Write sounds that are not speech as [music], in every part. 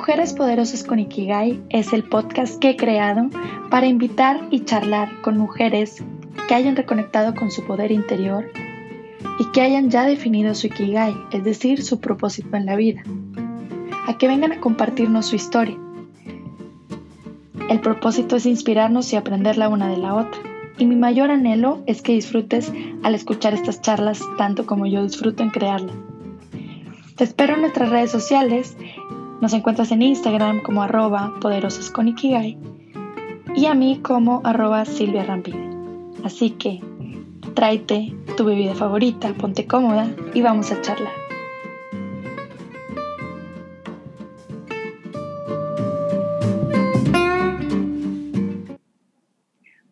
Mujeres Poderosas con Ikigai es el podcast que he creado para invitar y charlar con mujeres que hayan reconectado con su poder interior y que hayan ya definido su Ikigai, es decir, su propósito en la vida, a que vengan a compartirnos su historia. El propósito es inspirarnos y aprender la una de la otra, y mi mayor anhelo es que disfrutes al escuchar estas charlas tanto como yo disfruto en crearlas. Te espero en nuestras redes sociales nos encuentras en Instagram como arroba poderosas con Ikigai y a mí como arroba Silvia Rampide. Así que tráete tu bebida favorita, ponte cómoda y vamos a charlar.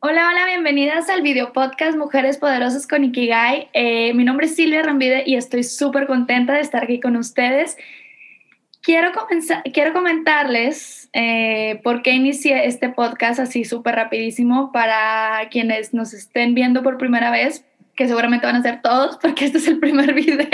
Hola, hola, bienvenidas al video podcast Mujeres Poderosas con Ikigai. Eh, mi nombre es Silvia Rambide y estoy súper contenta de estar aquí con ustedes. Quiero, comenzar, quiero comentarles eh, por qué inicié este podcast así súper rapidísimo para quienes nos estén viendo por primera vez, que seguramente van a ser todos porque este es el primer [laughs] video.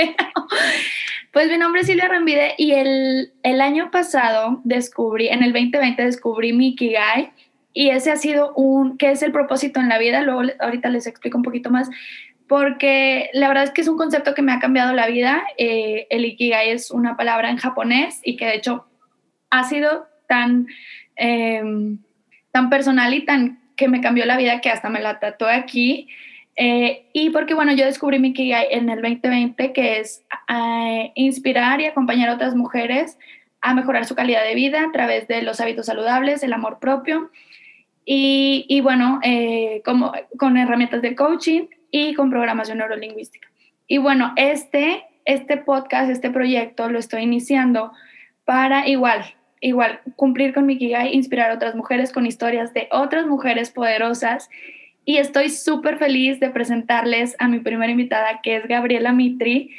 Pues mi nombre es Silvia Rambide y el, el año pasado descubrí, en el 2020 descubrí mi Ikigai y ese ha sido un, ¿qué es el propósito en la vida? Luego ahorita les explico un poquito más, porque la verdad es que es un concepto que me ha cambiado la vida. Eh, el ikigai es una palabra en japonés y que de hecho ha sido tan, em, tan personal y tan que me cambió la vida que hasta me la tatué aquí. Eh, y porque, bueno, yo descubrí mi Ikigai en el 2020, que es eh, inspirar y acompañar a otras mujeres a mejorar su calidad de vida a través de los hábitos saludables, el amor propio y, y bueno, como, con herramientas de coaching y con programación neurolingüística. Y bueno, este, este podcast, este proyecto lo estoy iniciando para igual, igual, cumplir con mi Kigai, inspirar a otras mujeres con historias de otras mujeres poderosas. Y estoy súper feliz de presentarles a mi primera invitada, que es Gabriela Mitri,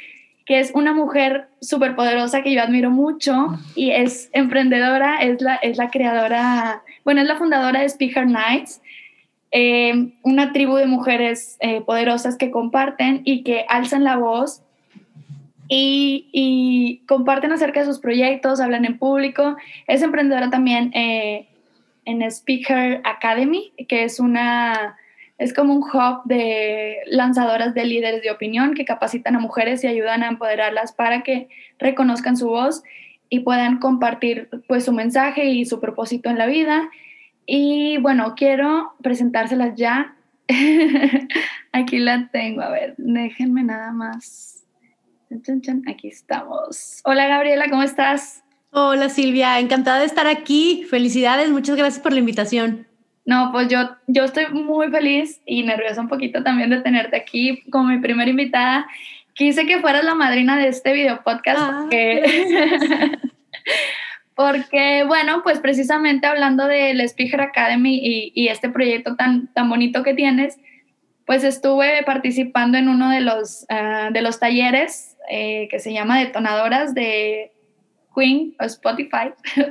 que es una mujer súper poderosa que yo admiro mucho y es emprendedora, es la, es la creadora, bueno, es la fundadora de Speaker Nights, eh, una tribu de mujeres eh, poderosas que comparten y que alzan la voz y, comparten acerca de sus proyectos, hablan en público. Es emprendedora también eh, en Speaker Academy, que es una es como un hub de lanzadoras de líderes de opinión que capacitan a mujeres y ayudan a empoderarlas para que reconozcan su voz y puedan compartir pues su mensaje y su propósito en la vida y bueno, quiero presentárselas ya. [laughs] Aquí la tengo, a ver, déjenme nada más. Aquí estamos. Hola Gabriela, ¿cómo estás? Hola Silvia, encantada de estar aquí. Felicidades, muchas gracias por la invitación. No, pues yo, yo estoy muy feliz y nerviosa un poquito también de tenerte aquí como mi primera invitada. Quise que fueras la madrina de este video podcast ah, porque, [laughs] bueno, pues precisamente hablando del Speaker Academy y, este proyecto tan, tan bonito que tienes, pues estuve participando en uno de los, ah, de los talleres eh, que se llama Detonadoras de Queen o Spotify, [laughs]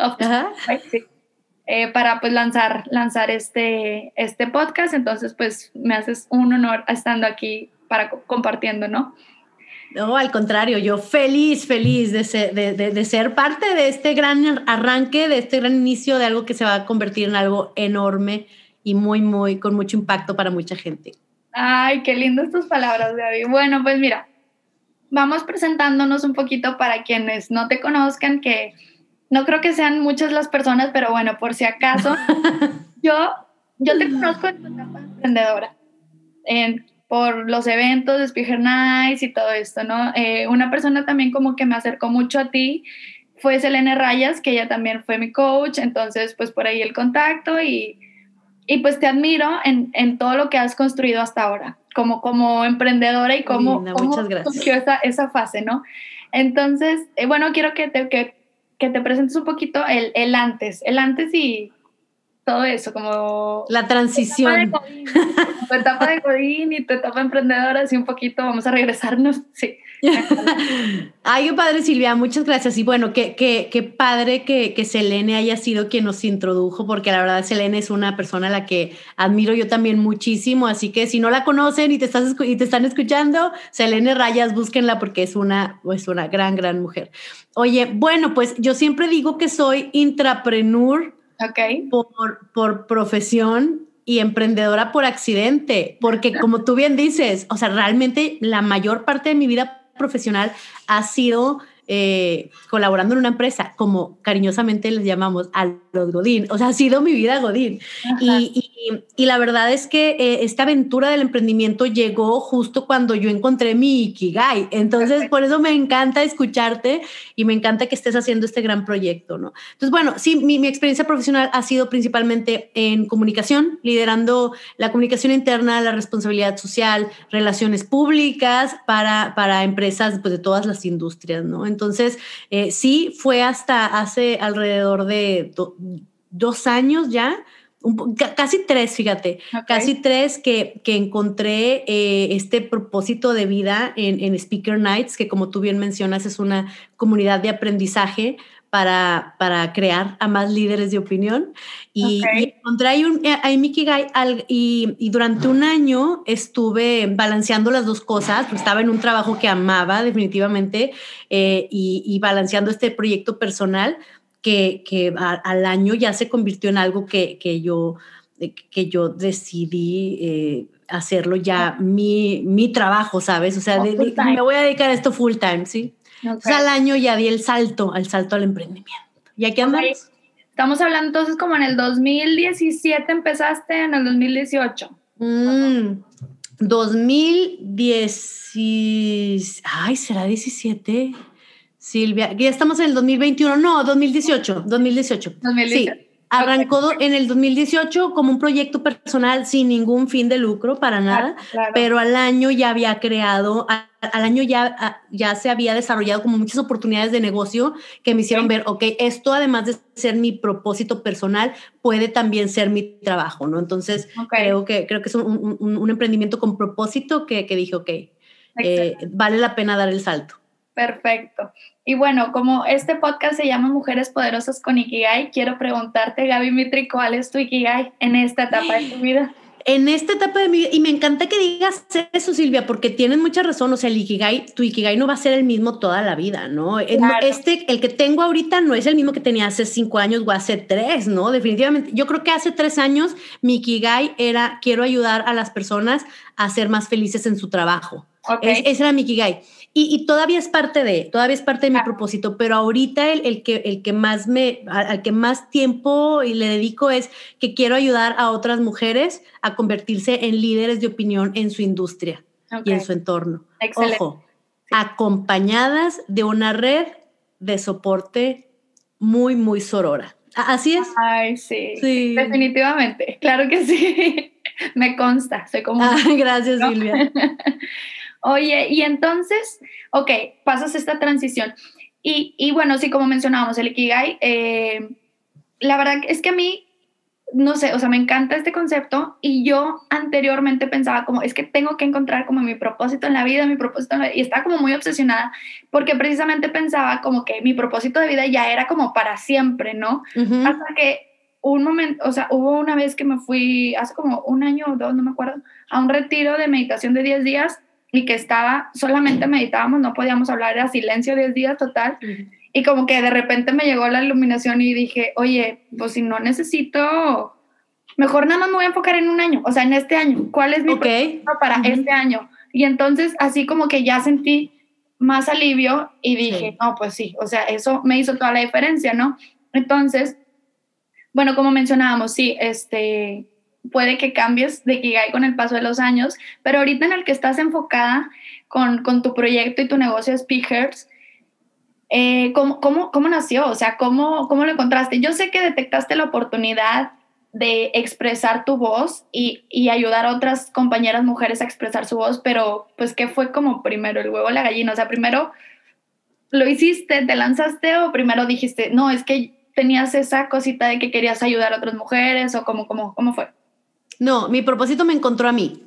eh, para pues lanzar, lanzar este, este podcast. Entonces, pues me haces un honor estando aquí para compartiendo, ¿no? No, al contrario, yo feliz, feliz de ser, de, ser, parte de este gran arranque, de este gran inicio de algo que se va a convertir en algo enorme y muy, muy, con mucho impacto para mucha gente. Ay, qué lindas tus palabras, Gaby. Bueno, pues mira, vamos presentándonos un poquito para quienes no te conozcan, que no creo que sean muchas las personas, pero bueno, por si acaso, [laughs] yo, yo te conozco en tu etapa emprendedora. En, por los eventos de Speaker Nights y todo esto, ¿no? Eh, una persona también como que me acercó mucho a ti fue Selene Rayas, que ella también fue mi coach, entonces pues por ahí el contacto y, y pues te admiro en, en, todo lo que has construido hasta ahora, como, como emprendedora y como, muchas gracias. Esa, esa fase, ¿no? Entonces, eh, bueno, quiero que te, que, que, te presentes un poquito el, el antes, el antes y, todo eso, como... La transición. Tu etapa de Godín, y tu etapa emprendedora, así un poquito, vamos a regresarnos, sí. [laughs] Ay, qué padre Silvia, muchas gracias. Y bueno, qué, qué, qué padre que, que Selene haya sido quien nos introdujo, porque la verdad Selene es una persona a la que admiro yo también muchísimo, así que si no la conocen y te, estás, y te están escuchando, Selene Rayas, búsquenla porque es una, es una gran, gran mujer. Oye, bueno, pues yo siempre digo que soy intrapreneur Okay. Por, por profesión y emprendedora por accidente, porque como tú bien dices, o sea, realmente la mayor parte de mi vida profesional ha sido eh, colaborando en una empresa, como cariñosamente les llamamos a los Godín. O sea, ha sido mi vida Godín. Y, y, la verdad es que eh, esta aventura del emprendimiento llegó justo cuando yo encontré mi Ikigai. Entonces, por eso me encanta escucharte y me encanta que estés haciendo este gran proyecto, ¿no? Entonces, bueno, sí, mi, mi experiencia profesional ha sido principalmente en comunicación, liderando la comunicación interna, la responsabilidad social, relaciones públicas para, para empresas pues, de todas las industrias, ¿no? Entonces, eh, sí, fue hasta hace alrededor de dos años ya, casi tres, fíjate, casi tres que, que encontré eh, este propósito de vida en, en, Speaker Nights, que como tú bien mencionas es una comunidad de aprendizaje para, para crear a más líderes de opinión. Y, encontré ahí, un, eh, ahí Guy y, y, durante un año estuve balanceando las dos cosas, pues estaba en un trabajo que amaba definitivamente eh, y, y, balanceando este proyecto personal que, que al año ya se convirtió en algo que, que yo, eh, que yo decidí hacerlo ya mi, mi trabajo, ¿sabes? O sea, me voy a dedicar a esto full time, ¿sí? O sea, al año ya di el salto, al salto al emprendimiento. ¿Y aquí andamos? Estamos hablando entonces como en el 2017 empezaste, en el 2018. Mm, 2010. Ay, ¿será 17? Silvia, ya estamos en el 2021. No, 2018. 2018. 2018. Sí. Arrancó en el 2018 como un proyecto personal sin ningún fin de lucro para nada, pero al año ya había creado, al año ya, ya se había desarrollado como muchas oportunidades de negocio que me hicieron ver, ok, esto además de ser mi propósito personal, puede también ser mi trabajo, ¿no? Entonces creo, que, creo que es un, un, emprendimiento con propósito que, que dije, ok, eh, vale la pena dar el salto. Perfecto. Y bueno, como este podcast se llama Mujeres Poderosas con Ikigai, quiero preguntarte, Gaby Mitri, ¿cuál es tu Ikigai en esta etapa de tu vida? En esta etapa de mi vida, y me encanta que digas eso, Silvia, porque tienes mucha razón, o sea, el Ikigai, tu Ikigai no va a ser el mismo toda la vida, ¿no? Eh, este, el que tengo ahorita no es el mismo que tenía hace cinco años o hace tres, ¿no? Definitivamente, yo creo que hace tres años mi Ikigai era, quiero ayudar a las personas a ser más felices en su trabajo. Okay. ese era mi Ikigai. Y, todavía es parte de, todavía es parte de mi propósito, pero ahorita el, el, que, el que más me, al que más tiempo le dedico es que quiero ayudar a otras mujeres a convertirse en líderes de opinión en su industria y en su entorno. Ojo, acompañadas de una red de soporte muy, muy sorora. Así es. Ay, sí. sí. Definitivamente. Claro que sí. [laughs] me consta. Soy como. [laughs] gracias, Silvia. [laughs] Oye, y entonces, ok, pasas esta transición. Y, y bueno, sí, como mencionábamos, el Ikigai, eh, la verdad es que a mí, no sé, o sea, me encanta este concepto y yo anteriormente pensaba como, es que tengo que encontrar como mi propósito en la vida, mi propósito en la vida, y estaba como muy obsesionada porque precisamente pensaba como que mi propósito de vida ya era como para siempre, ¿no? Hasta que un momento, o sea, hubo una vez que me fui, hace como un año o dos, no me acuerdo, a un retiro de meditación de 10 días y que estaba, solamente meditábamos, no podíamos hablar, era silencio 10 días total. Y como que de repente me llegó la iluminación y dije, oye, pues si no necesito, mejor nada más me voy a enfocar en un año, o sea, en este año. ¿Cuál es mi okay. para este año? Y entonces así como que ya sentí más alivio y dije, no, pues sí, o sea, eso me hizo toda la diferencia, ¿no? Entonces, bueno, como mencionábamos, sí, este, puede que cambies de Kigai con el paso de los años, pero ahorita en el que estás enfocada con, con tu proyecto y tu negocio Speakers, eh, ¿cómo, cómo, cómo, nació? O sea, ¿cómo, ¿cómo lo encontraste? Yo sé que detectaste la oportunidad de expresar tu voz y, y, ayudar a otras compañeras mujeres a expresar su voz, pero pues ¿qué fue como primero, el huevo o la gallina? O sea, primero lo hiciste, te lanzaste o primero dijiste, no, es que tenías esa cosita de que querías ayudar a otras mujeres o cómo, cómo, cómo fue? No, mi propósito me encontró a mí.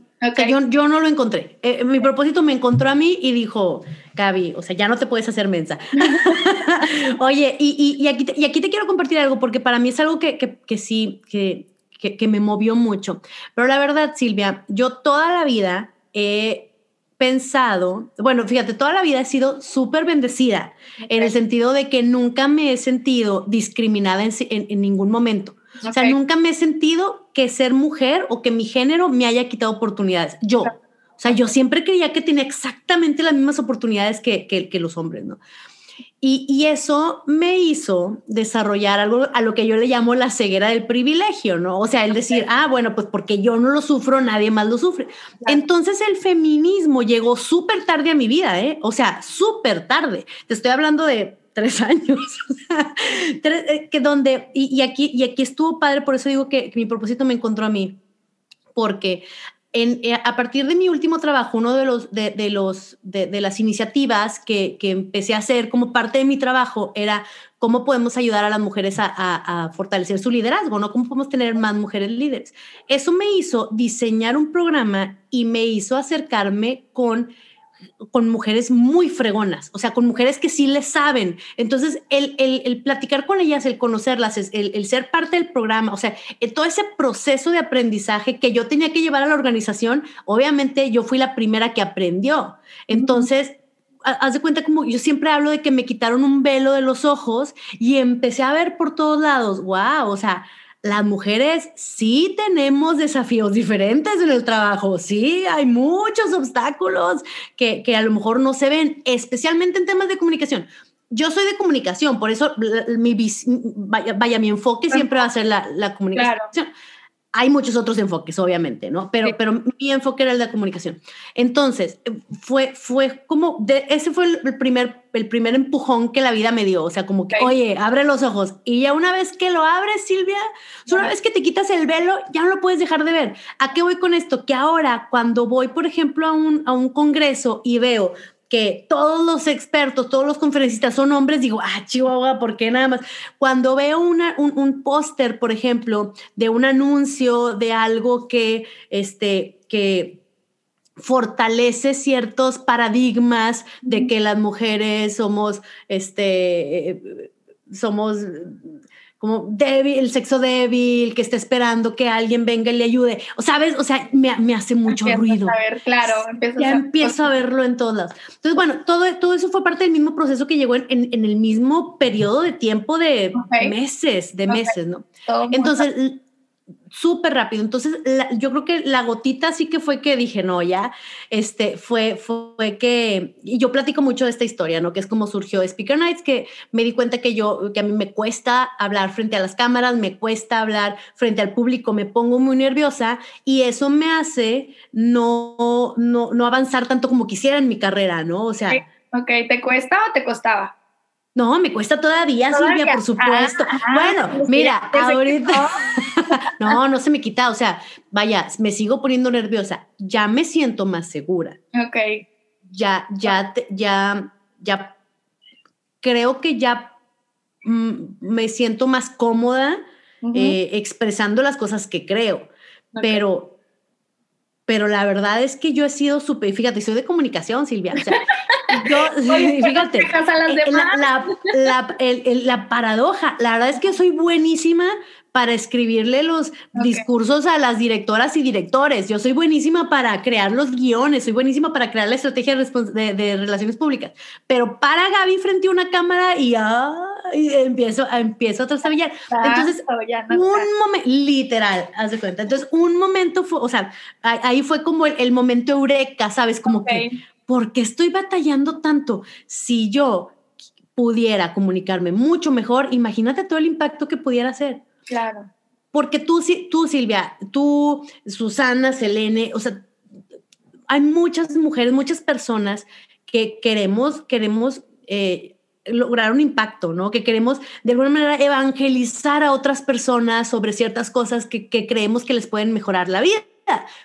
yo, yo, no lo encontré. Eh, mi propósito me encontró a mí y dijo, Gaby, o sea, ya no te puedes hacer mensa. [laughs] Oye, y, y, aquí te, y aquí te quiero compartir algo porque para mí es algo que, que, que sí, que, que, me movió mucho. Pero la verdad, Silvia, yo toda la vida he pensado, bueno, fíjate, toda la vida he sido súper bendecida en el sentido de que nunca me he sentido discriminada en, en, ningún momento. O sea, nunca me he sentido que ser mujer o que mi género me haya quitado oportunidades. Yo. O sea, yo siempre creía que tenía exactamente las mismas oportunidades que, que, que los hombres, ¿no? Y, eso me hizo desarrollar algo a lo que yo le llamo la ceguera del privilegio, ¿no? O sea, el decir, ah, bueno, pues porque yo no lo sufro, nadie más lo sufre. Entonces el feminismo llegó súper tarde a mi vida, ¿eh? O sea, súper tarde. Te estoy hablando de tres [laughs] años, eh, que donde, y, aquí, y aquí estuvo padre, por eso digo que mi propósito me encontró a mí, porque eh, a partir de mi último trabajo, uno de, los, de, los, de, las iniciativas que, empecé a hacer como parte de mi trabajo era cómo podemos ayudar a las mujeres a, fortalecer su liderazgo, ¿no? ¿Cómo podemos tener más mujeres líderes? Eso me hizo diseñar un programa y me hizo acercarme con con mujeres muy fregonas, o sea, con mujeres que sí le saben. Entonces, el, el, platicar con ellas, el conocerlas, el, el, ser parte del programa, o sea, eh, todo ese proceso de aprendizaje que yo tenía que llevar a la organización, obviamente yo fui la primera que aprendió. Entonces, haz de cuenta como yo siempre hablo de que me quitaron un velo de los ojos y empecé a ver por todos lados, wow, o sea, las mujeres sí tenemos desafíos diferentes en el trabajo, sí, hay muchos obstáculos que, a lo mejor no se ven, especialmente en temas de comunicación. Yo soy de comunicación, por eso mi, vaya, mi enfoque siempre va a ser la, la comunicación hay muchos otros enfoques, obviamente, ¿no? Pero, pero mi enfoque era el de la comunicación. Entonces, fue, fue como, de, ese fue el primer, el primer empujón que la vida me dio, o sea, como que, oye, abre los ojos. Y ya una vez que lo abres, Silvia, una vez que te quitas el velo, ya no lo puedes dejar de ver. ¿A qué voy con esto? Que ahora, cuando voy, por ejemplo, a un, a un congreso y veo que todos los expertos, todos los conferencistas son hombres, digo, ah, Chihuahua, ¿por qué nada más? Cuando veo una, un, póster, por ejemplo, de un anuncio de algo que, este, que fortalece ciertos paradigmas de que las mujeres somos, este, eh, somos como débil, el sexo débil, que está esperando que alguien venga y le ayude. O sabes, o sea, me, me hace mucho ruido. A ver, claro, ya empiezo a verlo en todos lados. Entonces, bueno, todo, todo eso fue parte del mismo proceso que llegó en, en, el mismo periodo de tiempo de meses, de meses, ¿no? Entonces, súper rápido. Entonces, yo creo que la gotita sí que fue que dije, no, ya, este, fue, fue que, y yo platico mucho de esta historia, ¿no? Que es como surgió Speaker Nights, que me di cuenta que yo, que a mí me cuesta hablar frente a las cámaras, me cuesta hablar frente al público, me pongo muy nerviosa y eso me hace no, no, no avanzar tanto como quisiera en mi carrera, ¿no? O sea... Ok, ¿te cuesta o te costaba? No, me cuesta todavía, Silvia, por supuesto. Ah, ah, bueno, pues mira, ahorita. [laughs] no, no se me quita. O sea, vaya, me sigo poniendo nerviosa. Ya me siento más segura. Ok. Ya, ya, ya, ya. Creo que ya mm, me siento más cómoda eh, expresando las cosas que creo. Pero pero la verdad es que yo he sido súper, fíjate, soy de comunicación, Silvia. O sea, yo, [laughs] fíjate, eh, la, la, la, paradoja, la verdad es que soy buenísima para escribirle los discursos a las directoras y directores. Yo soy buenísima para crear los guiones, soy buenísima para crear la estrategia de, relaciones públicas. Pero para Gaby frente a una cámara y, empiezo, empiezo a trastabillar. Entonces, un momento, literal, haz de cuenta. Entonces, un momento fue, o sea, ahí fue como el, momento eureka, ¿sabes? Como que, ¿por qué estoy batallando tanto? Si yo pudiera comunicarme mucho mejor, imagínate todo el impacto que pudiera hacer. Claro. Porque tú, tú, Silvia, tú, Susana, Selene, o sea, hay muchas mujeres, muchas personas que queremos, queremos eh, lograr un impacto, ¿no? Que queremos de alguna manera evangelizar a otras personas sobre ciertas cosas que, creemos que les pueden mejorar la vida,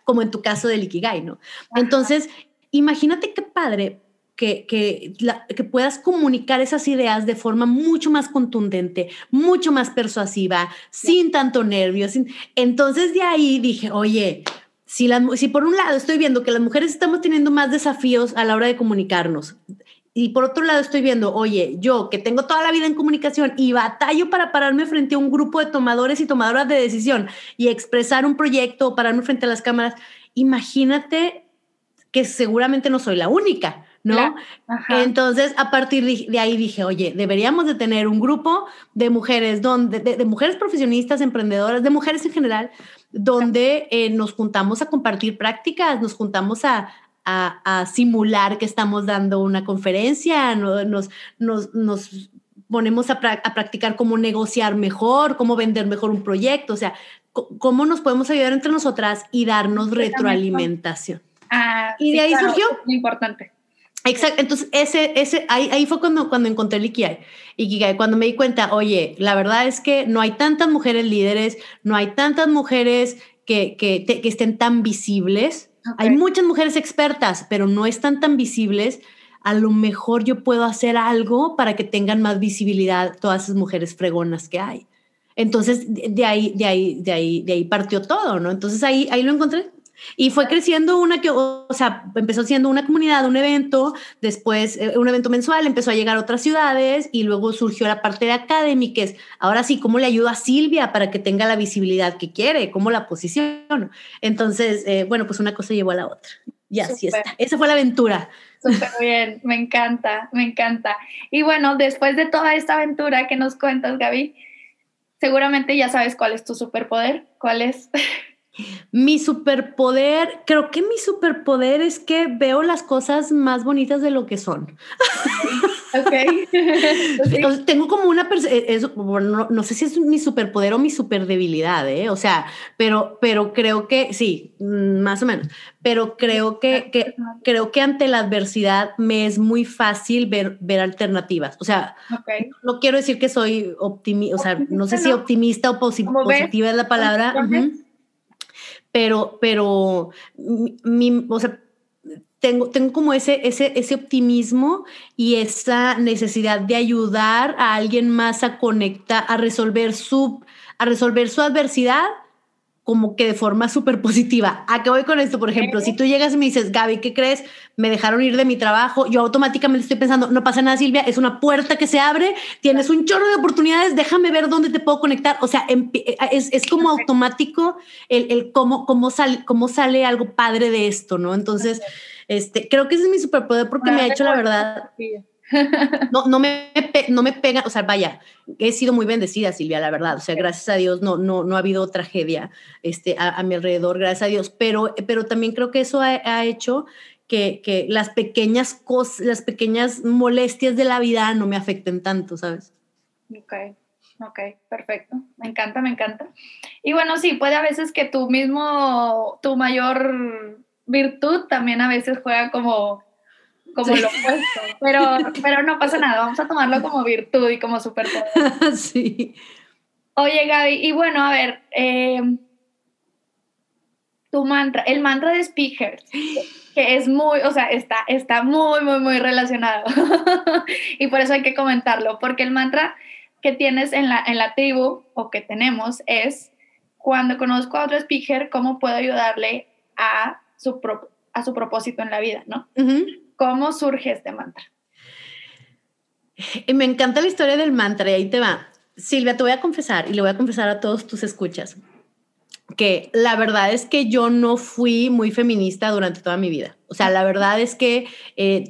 como en tu caso del Ikigai, ¿no? Entonces, imagínate qué padre que, que, que, puedas comunicar esas ideas de forma mucho más contundente, mucho más persuasiva, sin tanto nervio. Entonces de ahí dije, oye, si, si por un lado estoy viendo que las mujeres estamos teniendo más desafíos a la hora de comunicarnos, y por otro lado estoy viendo, oye, yo que tengo toda la vida en comunicación y batallo para pararme frente a un grupo de tomadores y tomadoras de decisión y expresar un proyecto o pararme frente a las cámaras, imagínate que seguramente no soy la única. ¿No? Entonces, a partir de ahí dije, oye, deberíamos de tener un grupo de mujeres, donde, de, mujeres profesionistas, emprendedoras, de mujeres en general, donde eh, nos juntamos a compartir prácticas, nos juntamos a, a, simular que estamos dando una conferencia, nos, nos, nos ponemos a, a, practicar cómo negociar mejor, cómo vender mejor un proyecto, o sea, cómo nos podemos ayudar entre nosotras y darnos retroalimentación. Ah, y de ahí surgió. Muy importante. Exacto, entonces ese, ese, ahí, ahí fue cuando, cuando encontré el Ikigai. Ikigai, cuando me di cuenta, oye, la verdad es que no hay tantas mujeres líderes, no hay tantas mujeres que, que, que estén tan visibles. Hay muchas mujeres expertas, pero no están tan visibles. A lo mejor yo puedo hacer algo para que tengan más visibilidad todas esas mujeres fregonas que hay. Entonces, de ahí, de ahí, de ahí, de ahí partió todo, ¿no? Entonces ahí, ahí lo encontré. Y fue creciendo una que, o sea, empezó siendo una comunidad, un evento, después eh, un evento mensual, empezó a llegar a otras ciudades y luego surgió la parte de Academy, que es, ahora sí, ¿cómo le ayudo a Silvia para que tenga la visibilidad que quiere? ¿Cómo la posiciono? Entonces, eh, bueno, pues una cosa llevó a la otra. Y así está. Esa fue la aventura. Súper bien, me encanta, me encanta. Y bueno, después de toda esta aventura que nos cuentas, Gaby, seguramente ya sabes cuál es tu superpoder, cuál es... [laughs] Mi superpoder, creo que mi superpoder es que veo las cosas más bonitas de lo que son. Ok. [laughs] Tengo como una, eh, no, no, sé si es mi superpoder o mi superdebilidad, ¿eh? O sea, pero, pero creo que sí, mm, más o menos. Pero creo que, que creo que ante la adversidad me es muy fácil ver, ver alternativas. O sea, no quiero decir que soy optimista, o sea, no sé si optimista o positiva es la palabra pero, pero, mi, o sea, tengo, tengo como ese, ese, ese optimismo y esa necesidad de ayudar a alguien más a conectar, a resolver su, a resolver su adversidad como que de forma súper positiva. ¿A qué voy con esto? Por ejemplo, si tú llegas y me dices, Gaby, ¿qué crees? Me dejaron ir de mi trabajo. Yo automáticamente estoy pensando, no pasa nada, Silvia, es una puerta que se abre, tienes un chorro de oportunidades, déjame ver dónde te puedo conectar. O sea, eh, es, es como automático el, el cómo, cómo, sale, cómo sale algo padre de esto, ¿no? Entonces, este, creo que ese es mi superpoder porque me ha hecho la verdad. [laughs] No, no, me, no me pega, o sea, vaya, he sido muy bendecida, Silvia, la verdad. O sea, gracias a Dios no, no, no ha habido tragedia este, a, mi alrededor, gracias a Dios. Pero, pero también creo que eso ha, hecho que, que, las pequeñas cosas, las pequeñas molestias de la vida no me afecten tanto, ¿sabes? Ok, ok, perfecto. Me encanta, me encanta. Y bueno, sí, puede a veces que tú mismo, tu mayor virtud también a veces juega como como lo opuesto, pero, pero no pasa nada, vamos a tomarlo como virtud y como superpoder. [laughs] Sí. Oye, Gaby, y bueno, a ver, eh, tu mantra, el mantra de Speaker, que es muy, o sea, está, está muy, muy, muy relacionado. [laughs] y por eso hay que comentarlo, porque el mantra que tienes en la, en la tribu o que tenemos es, cuando conozco a otro speaker, ¿cómo puedo ayudarle a su, a su propósito en la vida, no? ¿Cómo surge este mantra? Me encanta la historia del mantra y ahí te va. Silvia, te voy a confesar y le voy a confesar a todos tus escuchas que la verdad es que yo no fui muy feminista durante toda mi vida. O sea, la verdad es que eh,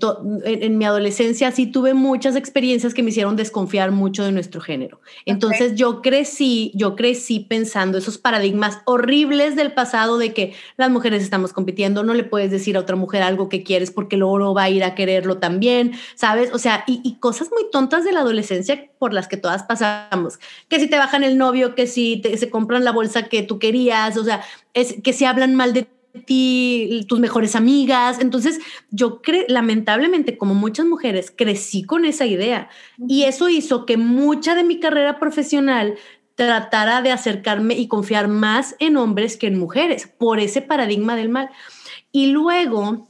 en, mi adolescencia sí tuve muchas experiencias que me hicieron desconfiar mucho de nuestro género. Entonces yo crecí, yo crecí pensando esos paradigmas horribles del pasado de que las mujeres estamos compitiendo, no le puedes decir a otra mujer algo que quieres porque luego no va a ir a quererlo también, ¿sabes? O sea, y, cosas muy tontas de la adolescencia por las que todas pasamos. Que si te bajan el novio, que si te, se compran la bolsa que tú querías, o sea, es, que si hablan mal de ti, tus mejores amigas. Entonces, yo creo, lamentablemente, como muchas mujeres, crecí con esa idea y eso hizo que mucha de mi carrera profesional tratara de acercarme y confiar más en hombres que en mujeres por ese paradigma del mal. Y luego,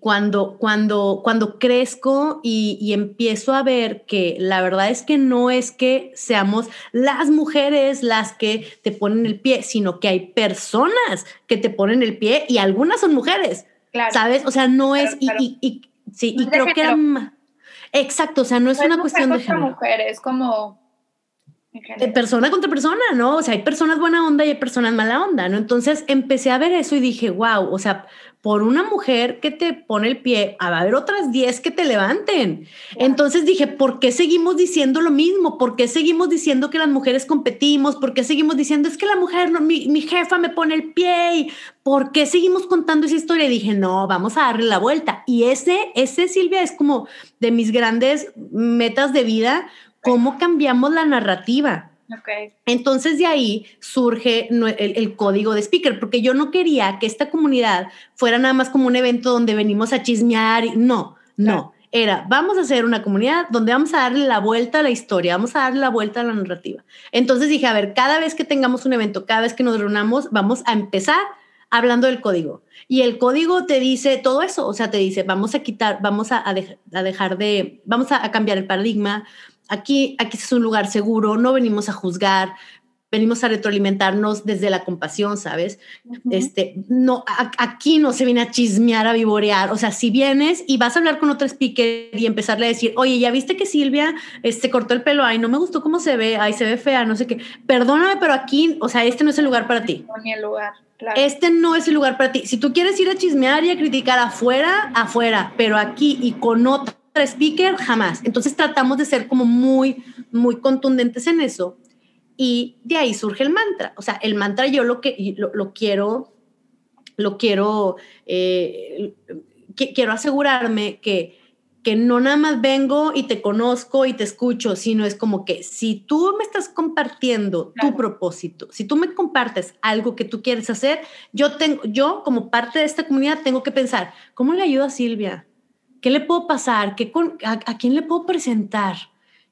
cuando, cuando, cuando crezco y, y, empiezo a ver que la verdad es que no es que seamos las mujeres las que te ponen el pie, sino que hay personas que te ponen el pie y algunas son mujeres, ¿sabes? O sea, no es, y, y, sí, y creo que era, exacto, o sea, no es una cuestión de género. mujer, es como de persona contra persona, ¿no? O sea, hay personas buena onda y hay personas mala onda, ¿no? Entonces empecé a ver eso y dije, wow, o sea, por una mujer que te pone el pie, va a haber otras 10 que te levanten. Entonces dije, ¿por qué seguimos diciendo lo mismo? ¿Por qué seguimos diciendo que las mujeres competimos? ¿Por qué seguimos diciendo, es que la mujer, no, mi, mi jefa me pone el pie? ¿Por qué seguimos contando esa historia? Y dije, no, vamos a darle la vuelta. Y ese, ese Silvia es como de mis grandes metas de vida, cómo cambiamos la narrativa. Okay. Entonces de ahí surge el, código de speaker, porque yo no quería que esta comunidad fuera nada más como un evento donde venimos a chismear. Y, no, no. Era, vamos a hacer una comunidad donde vamos a darle la vuelta a la historia, vamos a darle la vuelta a la narrativa. Entonces dije, a ver, cada vez que tengamos un evento, cada vez que nos reunamos, vamos a empezar hablando del código. Y el código te dice todo eso, o sea, te dice, vamos a quitar, vamos a, dejar de, vamos a cambiar el paradigma, Aquí, aquí es un lugar seguro, no venimos a juzgar, venimos a retroalimentarnos desde la compasión, ¿sabes? Este, no, aquí no se viene a chismear, a vivorear. O sea, si vienes y vas a hablar con otro speaker y empezarle a decir, oye, ya viste que Silvia este, cortó el pelo, ay, no me gustó cómo se ve, ay, se ve fea, no sé qué. Perdóname, pero aquí, o sea, este no es el lugar para ti. No, ni el lugar. Claro. Este no es el lugar para ti. Si tú quieres ir a chismear y a criticar afuera, afuera, pero aquí y con otro speaker, jamás. Entonces tratamos de ser como muy, muy contundentes en eso. Y de ahí surge el mantra. O sea, el mantra yo lo que lo, quiero, lo quiero, eh, quiero asegurarme que, que no nada más vengo y te conozco y te escucho, sino es como que si tú me estás compartiendo tu propósito, si tú me compartes algo que tú quieres hacer, yo tengo, yo como parte de esta comunidad tengo que pensar, ¿cómo le ayudo a Silvia? ¿Qué le puedo pasar? ¿Qué a, quién le puedo presentar?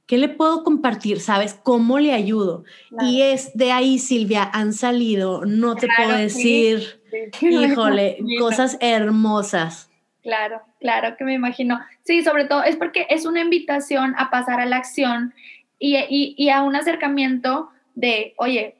¿Qué le puedo compartir? ¿Sabes? ¿Cómo le ayudo? Y es de ahí, Silvia, han salido, no te puedo decir, híjole, cosas hermosas. Claro, claro que me imagino. Sí, sobre todo es porque es una invitación a pasar a la acción y, y, y a un acercamiento de, oye,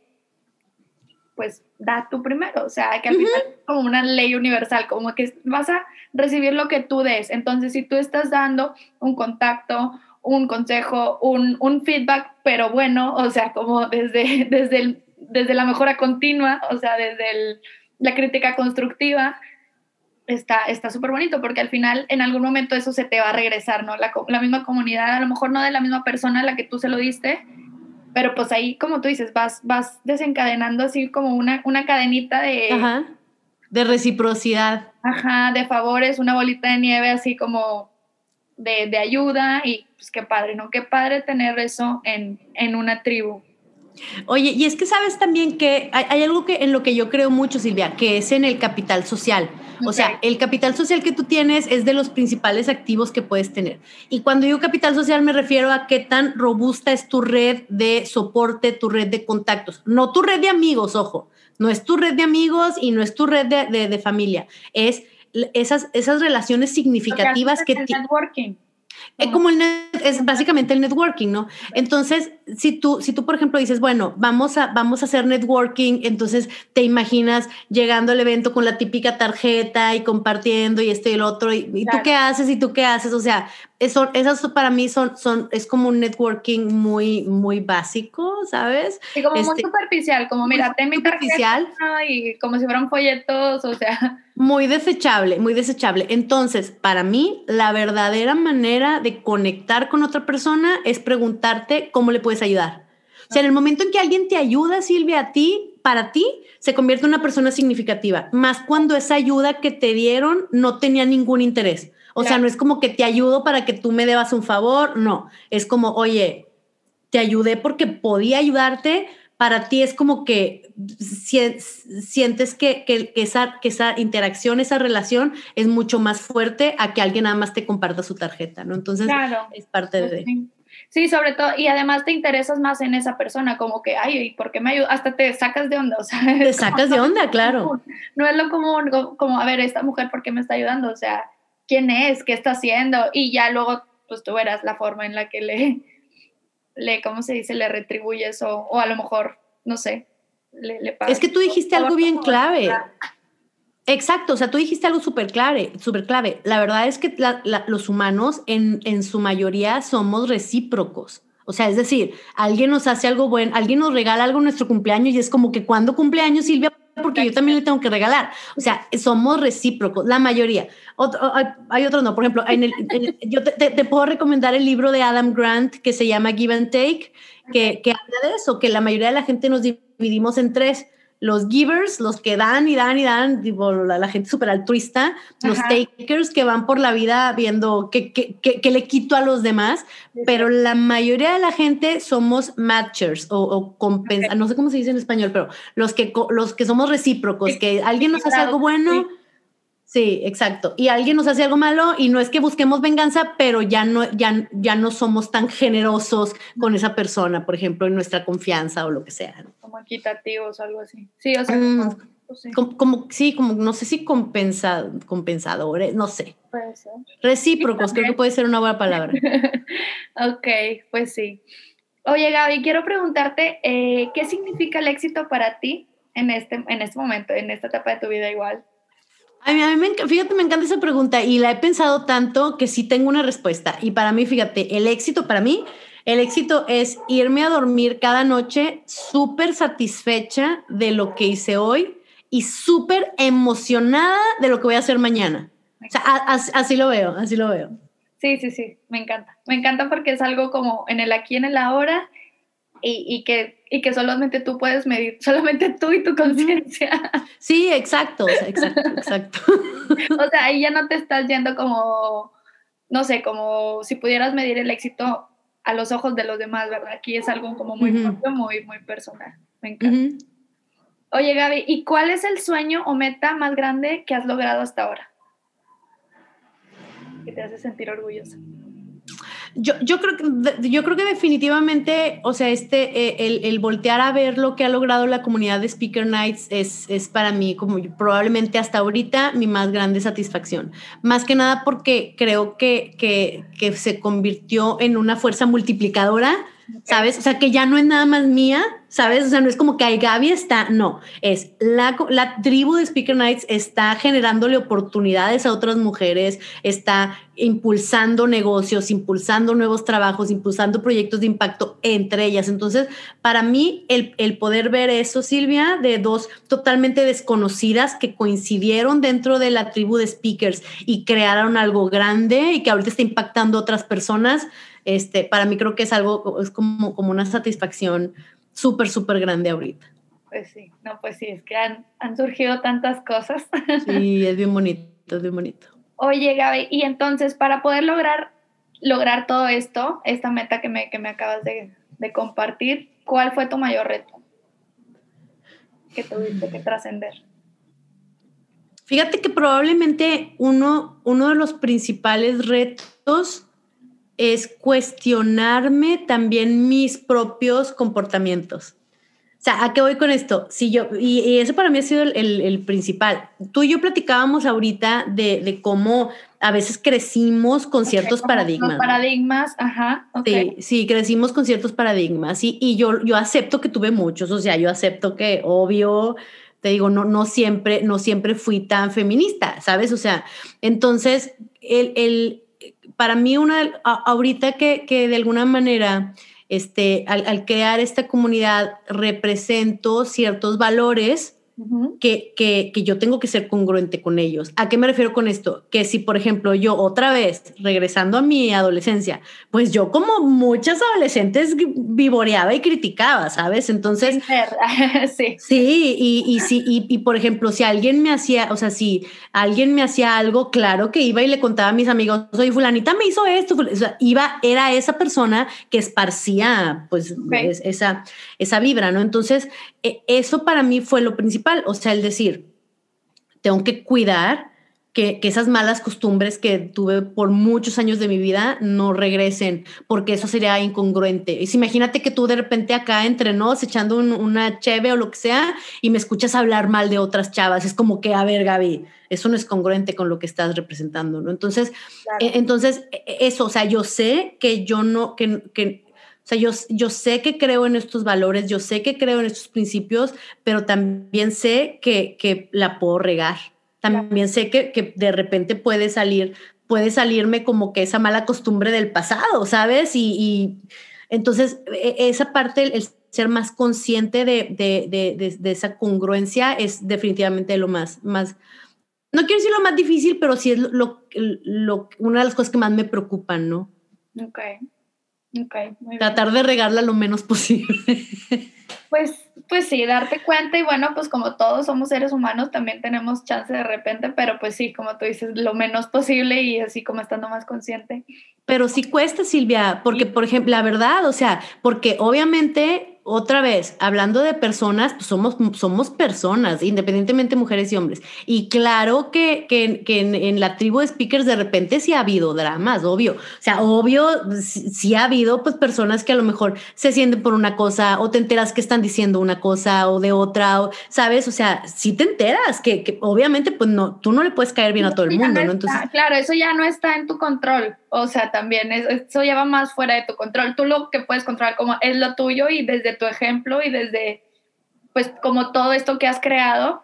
pues da tú primero, o sea, que al final es como una ley universal, como que vas a recibir lo que tú des. Entonces, si tú estás dando un contacto, un consejo, un, un feedback, pero bueno, o sea, como desde, [laughs] desde, desde la mejora continua, o sea, desde la crítica constructiva, está súper bonito porque al final en algún momento eso se te va a regresar, ¿no? La, la misma comunidad, a lo mejor no de la misma persona a la que tú se lo diste, pero pues ahí, como tú dices, vas, vas desencadenando así como una, una cadenita de... de reciprocidad. Ajá, de favores, una bolita de nieve así como de, de ayuda y pues qué padre, ¿no? Qué padre tener eso en, en una tribu. Oye, y es que sabes también que hay, algo que en lo que yo creo mucho, Silvia, que es en el capital social. O sea, el capital social que tú tienes es de los principales activos que puedes tener. Y cuando digo capital social me refiero a qué tan robusta es tu red de soporte, tu red de contactos. No tu red de amigos, ojo. No es tu red de amigos y no es tu red de, de, familia. Es esas, esas relaciones significativas que... Networking. Es como el es básicamente el networking, ¿no? Entonces, si tú, si tú, por ejemplo, dices, bueno, vamos a, vamos a hacer networking, entonces te imaginas llegando al evento con la típica tarjeta y compartiendo y esto y el otro, y, tú qué haces y tú qué haces, o sea, eso, esas para mí son, son, es como un networking muy, muy básico, ¿sabes? Y como muy este, superficial, como mira, ten mi tarjeta y como si fueran folletos, o sea. Muy desechable, muy desechable. Entonces, para mí, la verdadera manera de conectar con otra persona es preguntarte cómo le puedes ayudar. O sea, en el momento en que alguien te ayuda, Silvia, a ti, para ti, se convierte en una persona significativa. Más cuando esa ayuda que te dieron no tenía ningún interés. O sea, no es como que te ayudo para que tú me debas un favor, no. Es como, oye, te ayudé porque podía ayudarte. Para ti es como que sientes que, que, esa, que esa interacción, esa relación es mucho más fuerte a que alguien nada más te comparta su tarjeta, ¿no? Entonces es parte de... Sí. sobre todo, y además te interesas más en esa persona, como que, ay, ¿por qué me ayuda? Hasta te sacas de onda, o sea. [laughs] Te sacas de onda, claro. No es lo común, como, a ver, esta mujer, ¿por qué me está ayudando? O sea, quién es, qué está haciendo, y ya luego, pues tú verás la forma en la que le, le ¿cómo se dice?, le retribuyes o, o a lo mejor, no sé, le, le Es que tú dijiste algo bien clave. Exacto, o sea, tú dijiste algo súper clave, súper clave. La verdad es que los humanos en, en su mayoría somos recíprocos. O sea, es decir, alguien nos hace algo bueno, alguien nos regala algo en nuestro cumpleaños y es como que cuando cumpleaños, Silvia, porque yo también le tengo que regalar. O sea, somos recíprocos, la mayoría. hay, otros no, por ejemplo, en el, yo te, puedo recomendar el libro de Adam Grant que se llama Give and Take, que, que habla de eso, que la mayoría de la gente nos dividimos en tres los givers, los que dan y dan y dan, la, gente súper altruista, los takers que van por la vida viendo qué, le quito a los demás, pero la mayoría de la gente somos matchers o, o compensa, no sé cómo se dice en español, pero los que, los que somos recíprocos, que alguien nos hace algo bueno. Sí, exacto. Y alguien nos hace algo malo y no es que busquemos venganza, pero ya no, ya, ya no somos tan generosos con esa persona, por ejemplo, en nuestra confianza o lo que sea. Como equitativos algo así. Sí, o sea, mm, pues como, sí, como no sé si compensa, compensadores, no sé. Puede ser. Recíprocos, creo que puede ser una buena palabra. [laughs] ok, pues sí. Oye, Gaby, quiero preguntarte, eh, ¿qué significa el éxito para ti en este, en este momento, en esta etapa de tu vida igual? A mí, me, fíjate, me encanta esa pregunta y la he pensado tanto que sí tengo una respuesta. Y para mí, fíjate, el éxito para mí, el éxito es irme a dormir cada noche súper satisfecha de lo que hice hoy y súper emocionada de lo que voy a hacer mañana. O sea, así, lo veo, así lo veo. Sí, sí, sí, me encanta. Me encanta porque es algo como en el aquí, en el ahora y, que, y que solamente tú puedes medir, [laughs] solamente tú y tu conciencia. Sí, exacto, exacto, exacto. [laughs] o sea, ahí ya no te estás yendo como, no sé, como si pudieras medir el éxito a los ojos de los demás, ¿verdad? Aquí es algo como muy muy, muy personal. Me encanta. Oye, Gaby, ¿y cuál es el sueño o meta más grande que has logrado hasta ahora? Que te hace sentir orgullosa. Yo, yo, creo que, yo creo que definitivamente, o sea, este, eh, el, el, voltear a ver lo que ha logrado la comunidad de Speaker Nights es, es para mí como probablemente hasta ahorita mi más grande satisfacción. Más que nada porque creo que, que, que se convirtió en una fuerza multiplicadora ¿sabes? O sea, que ya no es nada más mía, ¿sabes? O sea, no es como que hay Gaby está, no, es la, la tribu de Speaker Nights está generándole oportunidades a otras mujeres, está impulsando negocios, impulsando nuevos trabajos, impulsando proyectos de impacto entre ellas. Entonces, para mí, el, el poder ver eso, Silvia, de dos totalmente desconocidas que coincidieron dentro de la tribu de speakers y crearon algo grande y que ahorita está impactando a otras personas, este, para mí creo que es algo, es como, como una satisfacción súper, súper grande ahorita. Pues sí, no, pues sí, es que han, han surgido tantas cosas. Sí, [laughs] es bien bonito, es bien bonito. Oye, Gaby, y entonces para poder lograr, lograr todo esto, esta meta que me, que me acabas de, de compartir, ¿cuál fue tu mayor reto que tuviste que trascender? Fíjate que probablemente uno, uno de los principales retos es cuestionarme también mis propios comportamientos. O sea, ¿a qué voy con esto? Si yo, y, eso para mí ha sido el, principal. Tú y yo platicábamos ahorita de, cómo a veces crecimos con ciertos paradigmas. Paradigmas, ajá. Sí, sí, crecimos con ciertos paradigmas. Y, y yo, yo acepto que tuve muchos, o sea, yo acepto que, obvio, te digo, no, no, siempre, no siempre fui tan feminista, ¿sabes? O sea, entonces, el, el para mí una, ahorita que, que de alguna manera, este, al, al, crear esta comunidad, represento ciertos valores que, que, que, yo tengo que ser congruente con ellos. ¿A qué me refiero con esto? Que si, por ejemplo, yo otra vez, regresando a mi adolescencia, pues yo como muchas adolescentes vivoreaba y criticaba, ¿sabes? Entonces... [laughs] sí. Sí, y, y, sí, y, y, por ejemplo, si alguien me hacía, o sea, si alguien me hacía algo, claro que iba y le contaba a mis amigos, oye, fulanita me hizo esto, o sea, iba, era esa persona que esparcía, pues, esa, esa vibra, ¿no? Entonces, eso para mí fue lo principal, o sea, el decir, tengo que cuidar que, esas malas costumbres que tuve por muchos años de mi vida no regresen, porque eso sería incongruente. Y imagínate que tú de repente acá entre nos echando una cheve o lo que sea y me escuchas hablar mal de otras chavas, es como que, a ver, Gaby, eso no es congruente con lo que estás representando, ¿no? Entonces, e, entonces e, e, eso, o sea, yo sé que yo no, que, que o sea, yo, yo sé que creo en estos valores, yo sé que creo en estos principios, pero también sé que, que la puedo regar también sé que, que, de repente puede salir, puede salirme como que esa mala costumbre del pasado, ¿sabes? Y, entonces e, esa parte, el, ser más consciente de, de, de, de, esa congruencia es definitivamente lo más, más, no quiero decir lo más difícil, pero sí es lo, lo, una de las cosas que más me preocupan, ¿no? Ok, ok. Muy Tratar de regarla lo menos posible. [laughs] Pues, pues sí, darte cuenta y bueno, pues como todos somos seres humanos, también tenemos chance de repente, pero pues sí, como tú dices, lo menos posible y así como estando más consciente. Pero sí cuesta, Silvia, porque, por ejemplo, la verdad, o sea, porque obviamente otra vez, hablando de personas, pues somos, somos personas, independientemente mujeres y hombres. Y claro que, que, que en, la tribu de speakers de repente sí ha habido dramas, obvio. O sea, obvio, sí, ha habido pues personas que a lo mejor se sienten por una cosa o te enteras que están diciendo una cosa o de otra, o, ¿sabes? O sea, sí te enteras que, que, obviamente pues no, tú no le puedes caer bien a todo el mundo, ¿no? Entonces, claro, eso ya no está en tu control. O sea, también eso ya va más fuera de tu control. Tú lo que puedes controlar como es lo tuyo y desde tu ejemplo y desde, pues como todo esto que has creado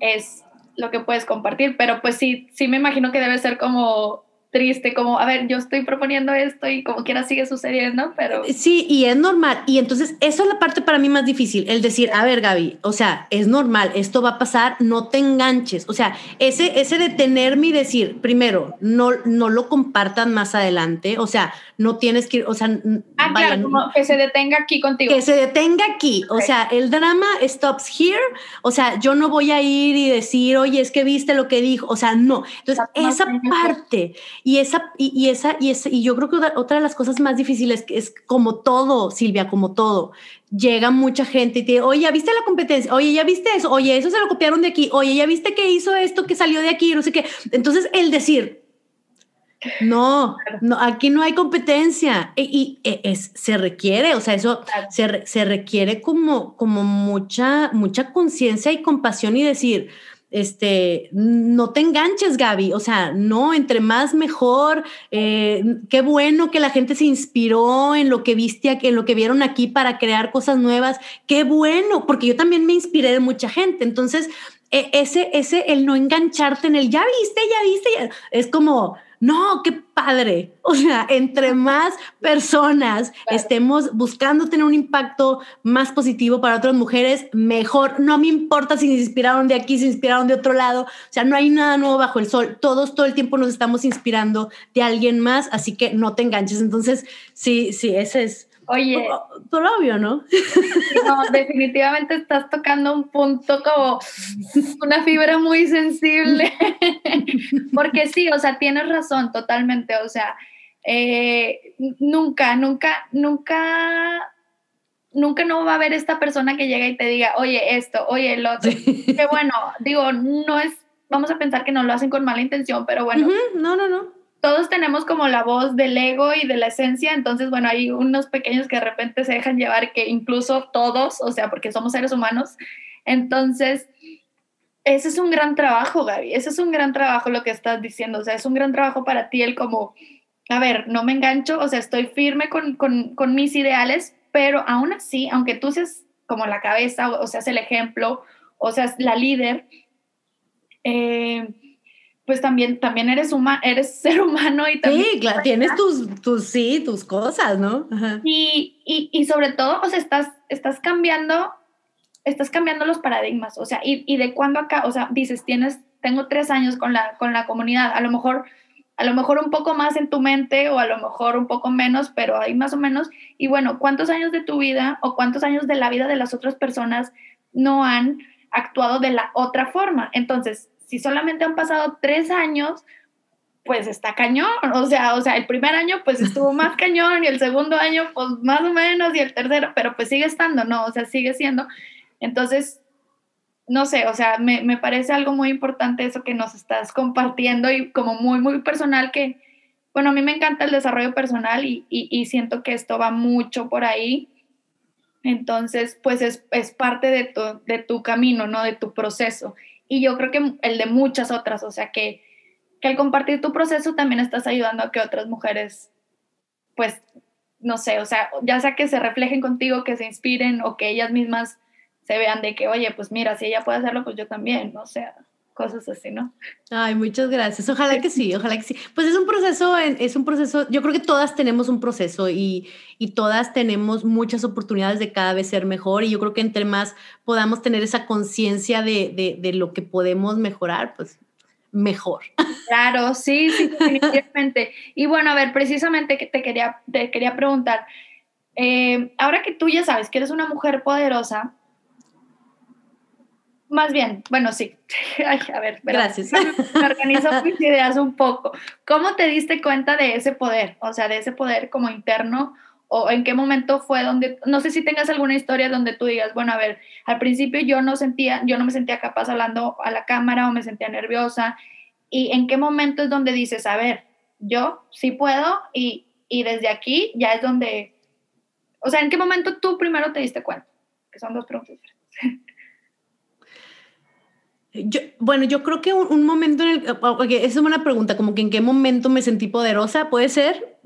es lo que puedes compartir. Pero pues sí, sí me imagino que debe ser como triste, como, a ver, yo estoy proponiendo esto y como quiera sigue sucediendo, pero... Sí, y es normal. Y entonces, eso es la parte para mí más difícil, el decir, a ver, Gaby, o sea, es normal, esto va a pasar, no te enganches. O sea, ese, ese detenerme y decir, primero, no, no lo compartan más adelante, o sea, no tienes que, o sea... Ah, claro, como que se detenga aquí contigo. Que se detenga aquí, o sea, el drama stops here, o sea, yo no voy a ir y decir, oye, es que viste lo que dijo, o sea, no. Entonces, esa parte y esa, y, esa, y esa, y yo creo que otra de las cosas más difíciles es como todo, Silvia, como todo. Llega mucha gente y te dice, oye, ¿ya viste la competencia? Oye, ¿ya viste eso? Oye, eso se lo copiaron de aquí. Oye, ¿ya viste que hizo esto que salió de aquí? No sé qué. Entonces, el decir, no, no, aquí no hay competencia y, e, es, se requiere, o sea, eso se, se, requiere como, como mucha, mucha conciencia y compasión y decir, este, no te enganches, Gaby, o sea, no, entre más mejor, eh, qué bueno que la gente se inspiró en lo que viste, en lo que vieron aquí para crear cosas nuevas, qué bueno, porque yo también me inspiré de mucha gente, entonces, e, ese, ese, el no engancharte en el, ya viste, ya viste, es como, no, qué padre. O sea, entre más personas estemos buscando tener un impacto más positivo para otras mujeres, mejor. No me importa si se inspiraron de aquí, se inspiraron de otro lado. O sea, no hay nada nuevo bajo el sol. Todos todo el tiempo nos estamos inspirando de alguien más, así que no te enganches. Entonces, sí, sí, ese es Oye. Por, obvio, ¿no? No, definitivamente estás tocando un punto como una fibra muy sensible. Porque sí, o sea, tienes razón totalmente. O sea, eh, nunca, nunca, nunca, nunca no va a haber esta persona que llega y te diga, oye, esto, oye, el otro. Que bueno, digo, no es, vamos a pensar que no lo hacen con mala intención, pero bueno. No, no, no todos tenemos como la voz del ego y de la esencia, entonces, bueno, hay unos pequeños que de repente se dejan llevar, que incluso todos, o sea, porque somos seres humanos, entonces, ese es un gran trabajo, Gaby, ese es un gran trabajo lo que estás diciendo, o sea, es un gran trabajo para ti el como, a ver, no me engancho, o sea, estoy firme con, con, mis ideales, pero aún así, aunque tú seas como la cabeza, o, seas el ejemplo, o seas la líder, eh, pues también, también eres, eres [laughs] ser humano y también... Sí, claro, tienes tus, tus, sí, tus cosas, ¿no? Y, y, y, sobre todo, o sea, estás, estás cambiando, estás cambiando los paradigmas, o sea, y, y de cuándo acá, o sea, dices, tienes, tengo tres años con la, con la comunidad, a lo mejor, a lo mejor un poco más en tu mente o a lo mejor un poco menos, pero ahí más o menos, y bueno, ¿cuántos años de tu vida o cuántos años de la vida de las otras personas no han actuado de la otra forma? Entonces, si solamente han pasado tres años, pues está cañón, o sea, o sea, el primer año pues estuvo [laughs] más cañón y el segundo año pues más o menos y el tercero, pero pues sigue estando, ¿no? O sea, sigue siendo. Entonces, no sé, o sea, me, me, parece algo muy importante eso que nos estás compartiendo y como muy, muy personal que, bueno, a mí me encanta el desarrollo personal y, y, y siento que esto va mucho por ahí. Entonces, pues es, es parte de tu, de tu, camino, ¿no? De tu proceso. Y yo creo que el de muchas otras, o sea, que, que al compartir tu proceso también estás ayudando a que otras mujeres, pues, no sé, o sea, ya sea que se reflejen contigo, que se inspiren o que ellas mismas se vean de que, oye, pues mira, si ella puede hacerlo, pues yo también, o sea, cosas así, ¿no? Ay, muchas gracias. Ojalá que sí, ojalá que sí. Pues es un proceso, es un proceso, yo creo que todas tenemos un proceso y, y todas tenemos muchas oportunidades de cada vez ser mejor y yo creo que entre más podamos tener esa conciencia de, de, de, lo que podemos mejorar, pues mejor. Claro, sí, sí, [laughs] definitivamente. y bueno, a ver, precisamente que te quería, te quería preguntar, eh, ahora que tú ya sabes que eres una mujer poderosa, más bien, bueno, sí. [laughs] Ay, a ver, gracias. Me organizo mis ideas un poco. ¿Cómo te diste cuenta de ese poder? O sea, de ese poder como interno o en qué momento fue donde, no sé si tengas alguna historia donde tú digas, bueno, a ver, al principio yo no sentía, yo no me sentía capaz hablando a la cámara o me sentía nerviosa. ¿Y en qué momento es donde dices, a ver, yo sí puedo y, y desde aquí ya es donde, o sea, ¿en qué momento tú primero te diste cuenta? Que son dos preguntas diferentes. [laughs] Yo, bueno, yo creo que un, momento en el... Okay, esa es una pregunta, como que en qué momento me sentí poderosa, ¿puede ser?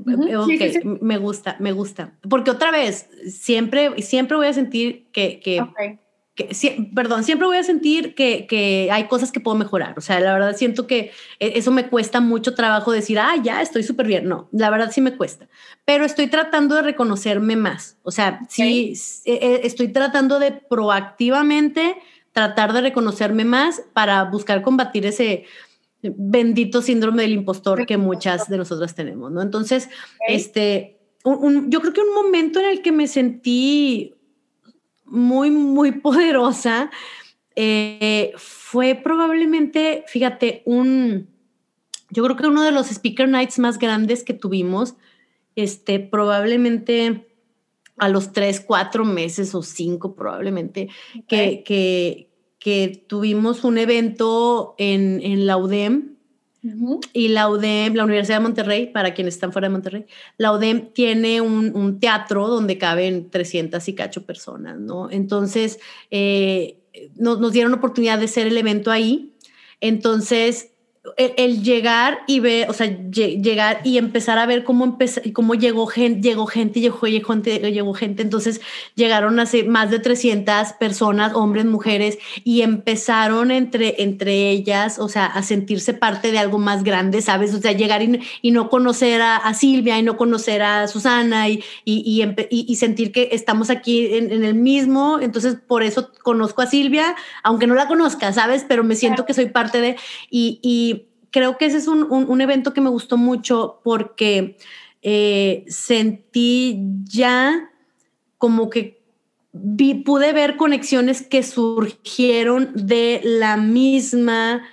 sí, sí, me gusta, me gusta. Porque otra vez, siempre, siempre voy a sentir que... que, que perdón, siempre voy a sentir que, que, hay cosas que puedo mejorar. O sea, la verdad siento que e, eso me cuesta mucho trabajo decir, ah, ya estoy súper bien. No, la verdad sí me cuesta. Pero estoy tratando de reconocerme más. O sea, sí, e, e, estoy tratando de proactivamente tratar de reconocerme más para buscar combatir ese bendito síndrome del impostor que muchas de nosotras tenemos, ¿no? Entonces, este, yo creo que un momento en el que me sentí muy, muy poderosa eh, fue probablemente, fíjate, un, yo creo que uno de los speaker nights más grandes que tuvimos, este, probablemente a los tres, cuatro meses o cinco probablemente, que, que, que, tuvimos un evento en, en la UDEM. Y la UDEM, la Universidad de Monterrey, para quienes están fuera de Monterrey, la UDEM tiene un, un teatro donde caben 300 y cacho personas, ¿no? Entonces, eh, nos, nos dieron oportunidad de hacer el evento ahí. Entonces, el, llegar y ver, o sea, llegar y empezar a ver cómo, cómo llegó gente, llegó gente, llegó, gente, llegó gente. Entonces llegaron a ser más de 300 personas, hombres, mujeres, y empezaron entre, entre ellas, o sea, a sentirse parte de algo más grande, ¿sabes? O sea, llegar y, no conocer a, Silvia y no conocer a Susana y, y, y sentir que estamos aquí en, el mismo. Entonces, por eso conozco a Silvia, aunque no la conozca, ¿sabes? Pero me siento que soy parte de... y creo que ese es un, evento que me gustó mucho porque eh, sentí ya como que pude ver conexiones que surgieron de la misma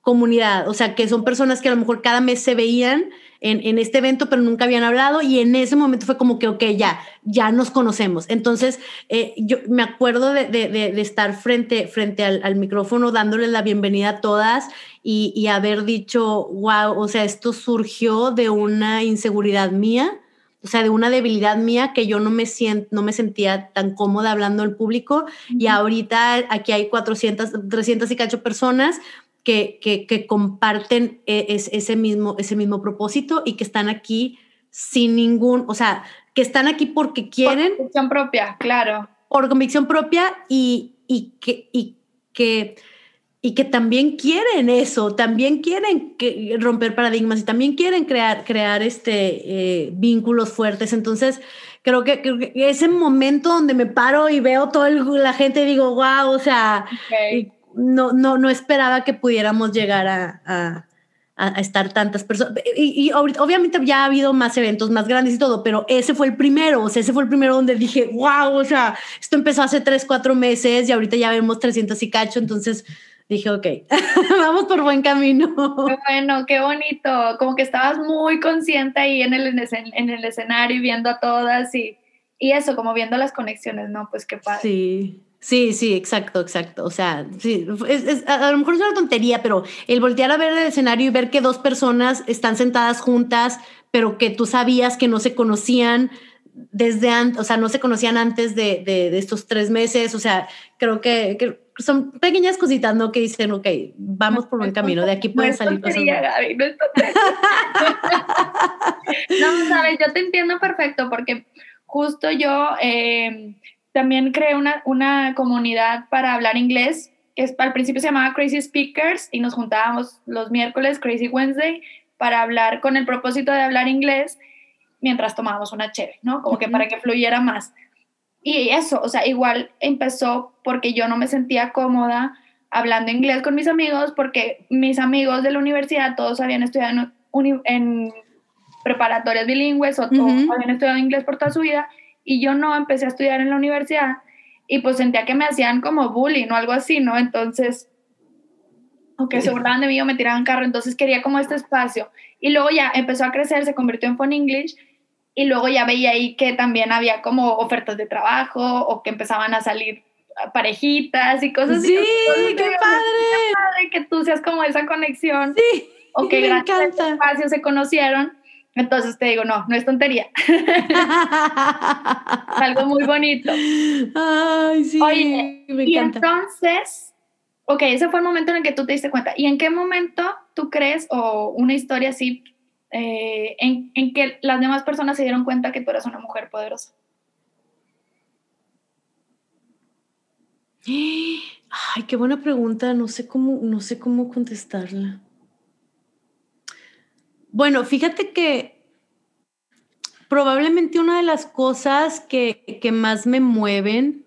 comunidad, o sea, que son personas que a lo mejor cada mes se veían en, este evento, pero nunca habían hablado y en ese momento fue como que, ok, ya, ya nos conocemos. Entonces, eh, yo me acuerdo de, estar frente, frente al, micrófono dándoles la bienvenida a todas y, y haber dicho, wow, o sea, esto surgió de una inseguridad mía o sea, de una debilidad mía que yo no me, siento, no me sentía tan cómoda hablando al público y ahorita aquí hay 400, 300 y cacho personas que, comparten e, ese, mismo, ese mismo propósito y que están aquí sin ningún, o sea, que están aquí porque quieren. Por convicción propia, claro. Por convicción propia y, y, que, y, que, y que también quieren eso, también quieren que, romper paradigmas y también quieren crear, crear este, eh, vínculos fuertes. Entonces, creo que, ese momento donde me paro y veo toda la gente y digo, wow, o sea, no, no, no esperaba que pudiéramos llegar a, a, a estar tantas personas. Y, y, obviamente ya ha habido más eventos más grandes y todo, pero ese fue el primero, o sea, ese fue el primero donde dije, wow, o sea, esto empezó hace tres, cuatro meses y ahorita ya vemos 300 y cacho, entonces dije, ok, [laughs] vamos por buen camino. Qué bueno, qué bonito, como que estabas muy consciente ahí en el, en el escenario y viendo a todas y, y eso, como viendo las conexiones, ¿no? Pues qué padre. Sí. Sí, sí, exacto, exacto. O sea, sí, es, a, lo mejor es una tontería, pero el voltear a ver el escenario y ver que dos personas están sentadas juntas, pero que tú sabías que no se conocían desde antes, o sea, no se conocían antes de, de, estos tres meses, o sea, creo que, que, son pequeñas cositas, ¿no? Que dicen, ok, vamos por buen camino, de aquí pueden salir cosas. Gaby, no, [laughs] no, sabes, yo te entiendo perfecto, porque justo yo... Eh, también creé una, una comunidad para hablar inglés, que es, al principio se llamaba Crazy Speakers y nos juntábamos los miércoles, Crazy Wednesday, para hablar con el propósito de hablar inglés mientras tomábamos una chévere, ¿no? Como que para que fluyera más. Y eso, o sea, igual empezó porque yo no me sentía cómoda hablando inglés con mis amigos, porque mis amigos de la universidad todos habían estudiado en, preparatorias bilingües o todos habían estudiado inglés por toda su vida y yo no empecé a estudiar en la universidad y pues sentía que me hacían como bullying o algo así, ¿no? Entonces, aunque se burlaban de mí o me tiraban carro, entonces quería como este espacio. Y luego ya empezó a crecer, se convirtió en Phone English y luego ya veía ahí que también había como ofertas de trabajo o que empezaban a salir parejitas y cosas así. Sí, qué, padre. que tú seas como esa conexión. Sí. O que gracias a este espacio se conocieron entonces te digo, no, no es tontería. [laughs] Algo muy bonito. Ay, sí. Oye, y entonces, ok, ese fue el momento en el que tú te diste cuenta. ¿Y en qué momento tú crees, o una historia así, eh, en, en que las demás personas se dieron cuenta que tú eras una mujer poderosa? [gasps] Ay, qué buena pregunta. No sé cómo, no sé cómo contestarla. Bueno, fíjate que probablemente una de las cosas que, más me mueven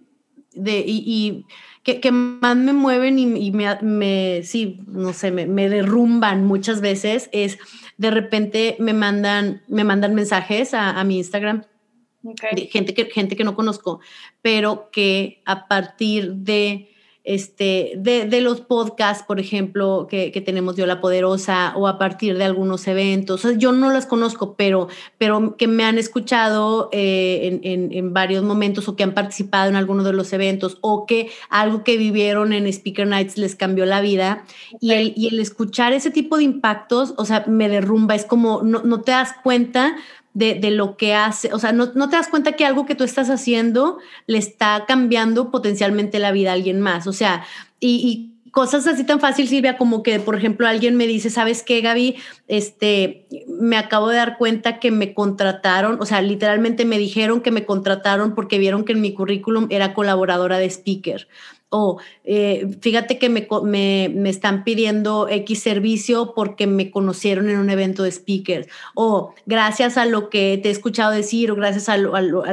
de, y, que, más me mueven y, me, sí, no sé, me, derrumban muchas veces es de repente me mandan, me mandan mensajes a, mi Instagram. gente, que, gente que no conozco, pero que a partir de este, de, los podcasts, por ejemplo, que, tenemos Yo la Poderosa, o a partir de algunos eventos. yo no las conozco, pero, pero que me han escuchado eh, en, varios momentos o que han participado en alguno de los eventos o que algo que vivieron en Speaker Nights les cambió la vida. Y, el, y el escuchar ese tipo de impactos, o sea, me derrumba. Es como, no, no te das cuenta de, lo que hace, o sea, no, te das cuenta que algo que tú estás haciendo le está cambiando potencialmente la vida a alguien más, o sea, y, cosas así tan fácil, Silvia, como que, por ejemplo, alguien me dice, ¿sabes qué, Gaby? Este, me acabo de dar cuenta que me contrataron, o sea, literalmente me dijeron que me contrataron porque vieron que en mi currículum era colaboradora de speaker o eh, fíjate que me, me, están pidiendo X servicio porque me conocieron en un evento de speakers, o gracias a lo que te he escuchado decir, o gracias a lo,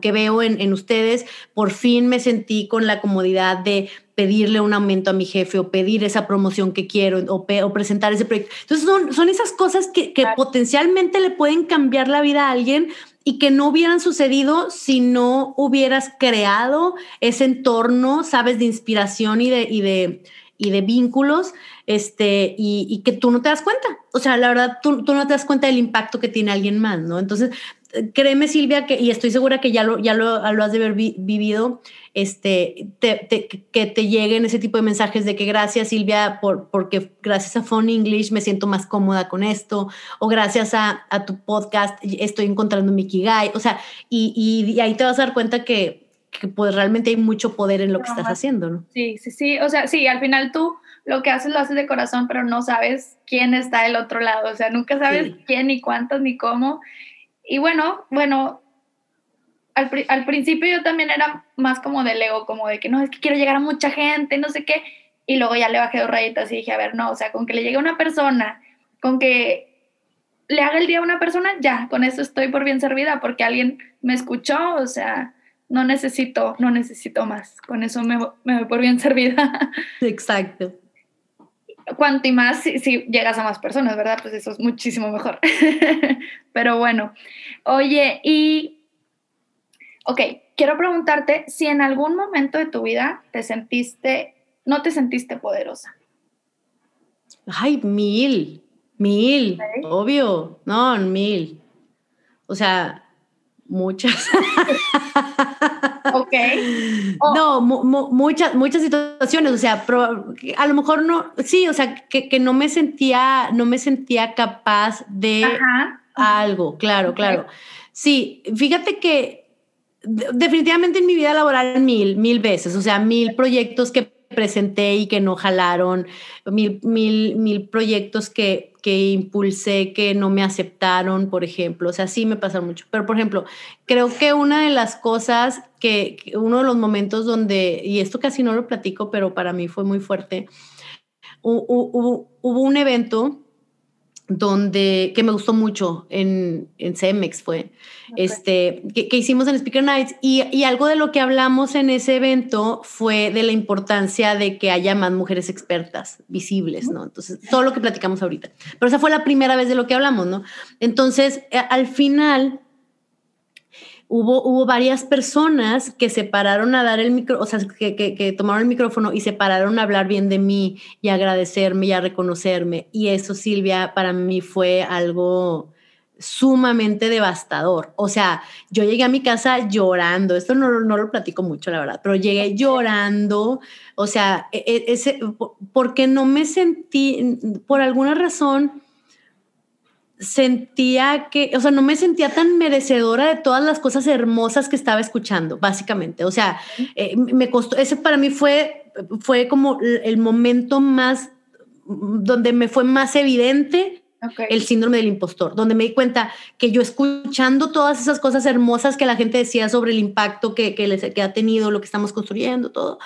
que veo en, ustedes, por fin me sentí con la comodidad de pedirle un aumento a mi jefe o pedir esa promoción que quiero o, presentar ese proyecto. Entonces son, son esas cosas que, que potencialmente le pueden cambiar la vida a alguien y que no hubieran sucedido si no hubieras creado ese entorno, sabes, de inspiración y de, y de, y de vínculos, este, y, que tú no te das cuenta. O sea, la verdad, tú, tú, no te das cuenta del impacto que tiene alguien más, ¿no? Entonces, créeme, Silvia, que, y estoy segura que ya lo, ya lo, lo has de haber vivido, este, que te lleguen ese tipo de mensajes de que gracias, Silvia, por, porque gracias a Phone English me siento más cómoda con esto, o gracias a, a tu podcast estoy encontrando mi Kigai, o sea, y, y, ahí te vas a dar cuenta que, que pues realmente hay mucho poder en lo que estás haciendo, ¿no? Sí, sí, sí, o sea, sí, al final tú lo que haces lo haces de corazón, pero no sabes quién está del otro lado, o sea, nunca sabes quién, ni cuántos, ni cómo, y bueno, bueno, al, al, principio yo también era más como del ego, como de que no, es que quiero llegar a mucha gente, no sé qué. Y luego ya le bajé dos rayitas y dije, a ver, no, o sea, con que le llegue a una persona, con que le haga el día a una persona, ya, con eso estoy por bien servida, porque alguien me escuchó, o sea, no necesito, no necesito más. Con eso me, me voy por bien [laughs] servida. Exacto cuanto y más si, llegas a más personas, ¿verdad? Pues eso es muchísimo mejor. [laughs] Pero bueno, oye, y, ok, quiero preguntarte si en algún momento de tu vida te sentiste, no te sentiste poderosa. Ay, mil, mil, obvio, no, mil. O sea, muchas. ok, [laughs] Oh. No, muchas, muchas situaciones, o sea, a lo mejor no, sí, o sea, que, no me sentía, no me sentía capaz de algo, claro, claro. Sí, fíjate que definitivamente en mi vida laboral mil, mil veces, o sea, mil proyectos que presenté y que no jalaron, mil, mil, mil proyectos que, que impulsé que no me aceptaron, por ejemplo. O sea, sí me pasa mucho. Pero, por ejemplo, creo que una de las cosas que, uno de los momentos donde, y esto casi no lo platico, pero para mí fue muy fuerte, hubo, hubo un evento donde, que me gustó mucho en, en CEMEX fue, este, que, hicimos en Speaker Nights y, y, algo de lo que hablamos en ese evento fue de la importancia de que haya más mujeres expertas, visibles, ¿no? Entonces, todo lo que platicamos ahorita. Pero esa fue la primera vez de lo que hablamos, ¿no? Entonces, al final, hubo, varias personas que se pararon a dar el micro, o sea, que, tomaron el micrófono y se pararon a hablar bien de mí y agradecerme y a reconocerme. Y eso, Silvia, para mí fue algo sumamente devastador. O sea, yo llegué a mi casa llorando, esto no, no lo platico mucho, la verdad, pero llegué llorando, o sea, e, e, ese, porque no me sentí, por alguna razón, sentía que, o sea, no me sentía tan merecedora de todas las cosas hermosas que estaba escuchando, básicamente. O sea, eh, me costó, ese para mí fue, fue como el momento más, donde me fue más evidente el síndrome del impostor, donde me di cuenta que yo escuchando todas esas cosas hermosas que la gente decía sobre el impacto que, que, les, que ha tenido, lo que estamos construyendo, todo,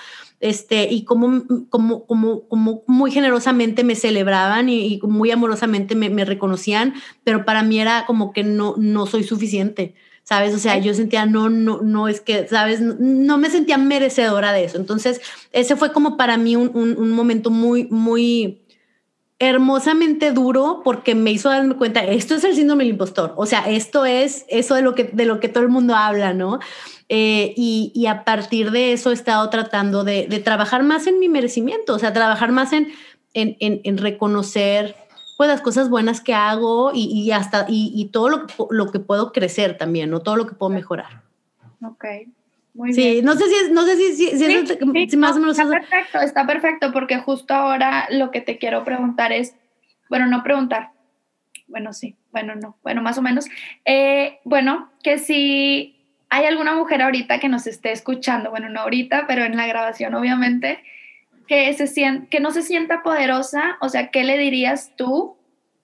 este, y como, como, como, como muy generosamente me celebraban y, muy amorosamente me, me, reconocían, pero para mí era como que no, no soy suficiente, ¿sabes? O sea, yo sentía, no, no, no es que, ¿sabes? No, me sentía merecedora de eso. Entonces, ese fue como para mí un, un, un momento muy, muy hermosamente duro porque me hizo darme cuenta, esto es el síndrome del impostor, o sea, esto es eso de lo que, de lo que todo el mundo habla, ¿no? Eh, y, a partir de eso he estado tratando de, trabajar más en mi merecimiento, o sea, trabajar más en, en, reconocer pues las cosas buenas que hago y, hasta y, todo lo lo que puedo crecer también, ¿no? Todo lo que puedo mejorar. Ok. Muy sí, no sé si, no sé si, si, más o menos... Está perfecto, está perfecto, porque justo ahora lo que te quiero preguntar es, bueno, no preguntar, bueno, sí, bueno, no, bueno, más o menos, eh, bueno, que si hay alguna mujer ahorita que nos esté escuchando, bueno, no ahorita, pero en la grabación obviamente, que, se que no se sienta poderosa, o sea, ¿qué le dirías tú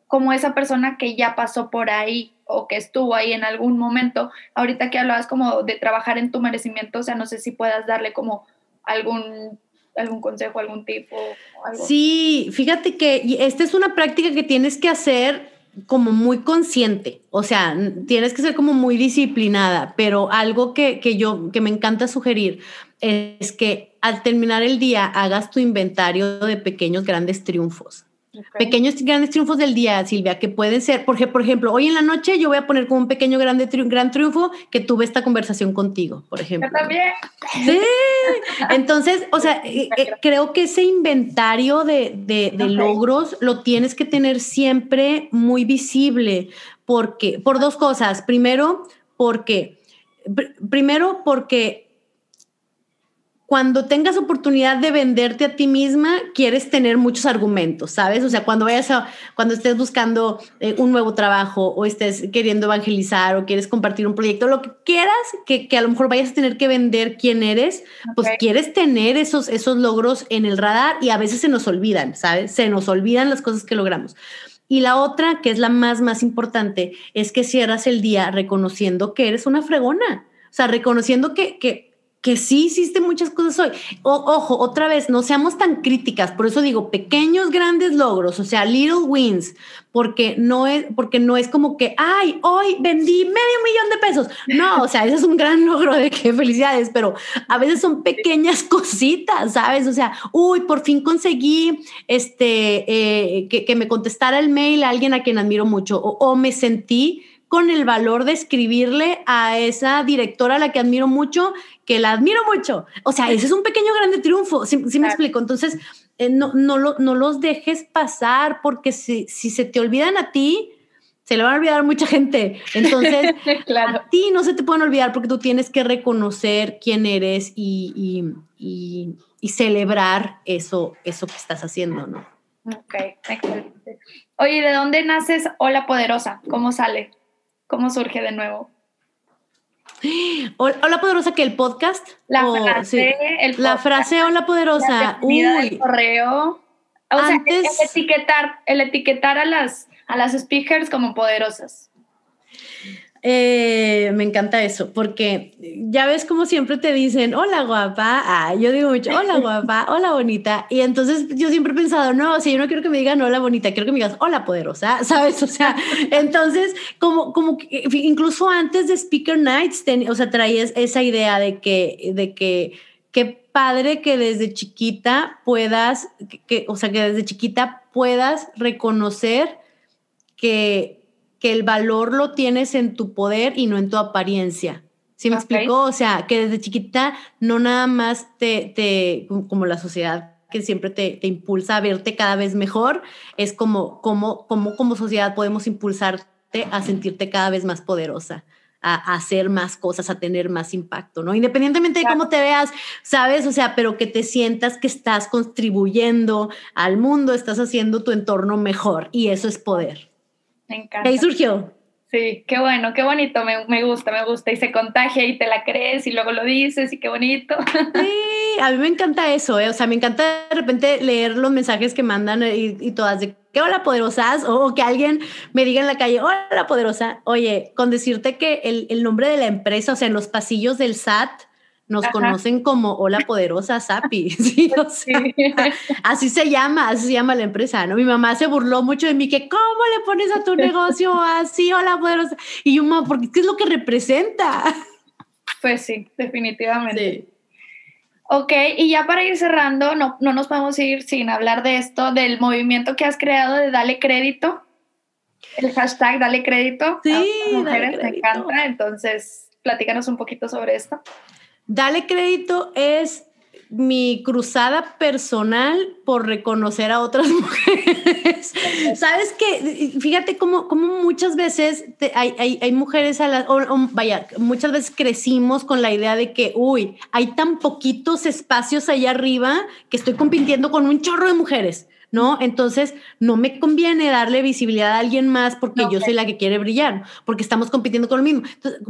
como esa persona que ya pasó por ahí o que estuvo ahí en algún momento? Ahorita que hablabas como de trabajar en tu merecimiento, o sea, no sé si puedas darle como algún algún consejo, algún tipo. Sí, fíjate que esta es una práctica que tienes que hacer como muy consciente, o sea, tienes que ser como muy disciplinada, pero algo que, que yo, que me encanta sugerir es que al terminar el día hagas tu inventario de pequeños grandes triunfos. Pequeños grandes triunfos del día, Silvia, que pueden ser, porque, por ejemplo, hoy en la noche yo voy a poner como un pequeño grande gran triunfo que tuve esta conversación contigo, por ejemplo. Yo también. Sí. Entonces, o sea, [laughs] eh, eh, creo que ese inventario de, de, de logros lo tienes que tener siempre muy visible, porque, por dos cosas. Primero, porque, primero, porque cuando tengas oportunidad de venderte a ti misma, quieres tener muchos argumentos, ¿sabes? O sea, cuando vayas a, cuando estés buscando eh, un nuevo trabajo o estés queriendo evangelizar o quieres compartir un proyecto, lo que quieras, que, que a lo mejor vayas a tener que vender quién eres, pues quieres tener esos, esos logros en el radar y a veces se nos olvidan, ¿sabes? Se nos olvidan las cosas que logramos. Y la otra, que es la más, más importante, es que cierras el día reconociendo que eres una fregona. O sea, reconociendo que, que que sí hiciste muchas cosas hoy. ojo, otra vez, no seamos tan críticas, por eso digo pequeños grandes logros, o sea, little wins, porque no es porque no es como que, ay, hoy vendí medio millón de pesos. No, o sea, ese es un gran logro de que felicidades, pero a veces son pequeñas cositas, ¿sabes? O sea, uy, por fin conseguí este eh, que, me contestara el mail a alguien a quien admiro mucho o me sentí con el valor de escribirle a esa directora a la que admiro mucho, que la admiro mucho. O sea, ese es un pequeño grande triunfo, ¿sí, me explico? Entonces, eh, no, no, lo, no los dejes pasar porque si, si se te olvidan a ti, se le van a olvidar a mucha gente. Entonces, [laughs] a ti no se te pueden olvidar porque tú tienes que reconocer quién eres y, y, y, celebrar eso, eso que estás haciendo, ¿no? Ok, excelente. Oye, ¿de dónde naces Hola Poderosa? ¿Cómo sale? ¿Cómo surge de nuevo? [gasps] Hola Poderosa, que el podcast. La frase, La frase Hola Poderosa. Uy. El correo. O sea, el, etiquetar, el etiquetar a las, a las speakers como poderosas. Eh, me encanta eso, porque ya ves como siempre te dicen, hola guapa, ah, yo digo mucho, hola [laughs] guapa, hola bonita, y entonces yo siempre he pensado, no, si yo no quiero que me digan hola bonita, quiero que me digas hola poderosa, [laughs] ¿sabes? O sea, entonces, como, como incluso antes de Speaker Nights, o sea, traías esa idea de que, de que, qué padre que desde chiquita puedas, que, o sea, que desde chiquita puedas reconocer que que el valor lo tienes en tu poder y no en tu apariencia. ¿Sí me explico? O sea, que desde chiquita no nada más te, te como la sociedad que siempre te, te, impulsa a verte cada vez mejor, es como, como, como, como sociedad podemos impulsarte a sentirte cada vez más poderosa. A, hacer más cosas, a tener más impacto, ¿no? Independientemente de cómo te veas, ¿sabes? O sea, pero que te sientas que estás contribuyendo al mundo, estás haciendo tu entorno mejor y eso es poder. Me encanta. Ahí surgió. Sí, qué bueno, qué bonito, me, me, gusta, me gusta. Y se contagia y te la crees y luego lo dices y qué bonito. [laughs] Sí, a mí me encanta eso, ¿eh? o sea, me encanta de repente leer los mensajes que mandan y, y todas de qué hola poderosas o, que alguien me diga en la calle, hola poderosa. Oye, con decirte que el, el nombre de la empresa, o sea, en los pasillos del SAT, nos conocen como Hola Poderosa Sapi, [laughs] ¿sí? [laughs] así se llama, así se llama la empresa, ¿no? Mi mamá se burló mucho de mí, que ¿cómo le pones a tu [laughs] negocio así, Hola Poderosa? Y yo, mamá, porque ¿qué es lo que representa? Pues sí, definitivamente. Sí. Ok, y ya para ir cerrando, no, no nos podemos ir sin hablar de esto, del movimiento que has creado de Dale Crédito, el hashtag Dale Crédito. Sí, mujeres, me encanta, entonces platícanos un poquito sobre esto. Dale crédito es mi cruzada personal por reconocer a otras [laughs] mujeres. Sabes que, fíjate cómo, cómo muchas veces hay, hay, mujeres a las, vaya, muchas veces crecimos con la idea de que, uy, hay tan poquitos espacios allá arriba que estoy compitiendo con un chorro de mujeres. ¿No? Entonces, no me conviene darle visibilidad a alguien más porque yo soy la que quiere brillar, porque estamos compitiendo con lo mismo,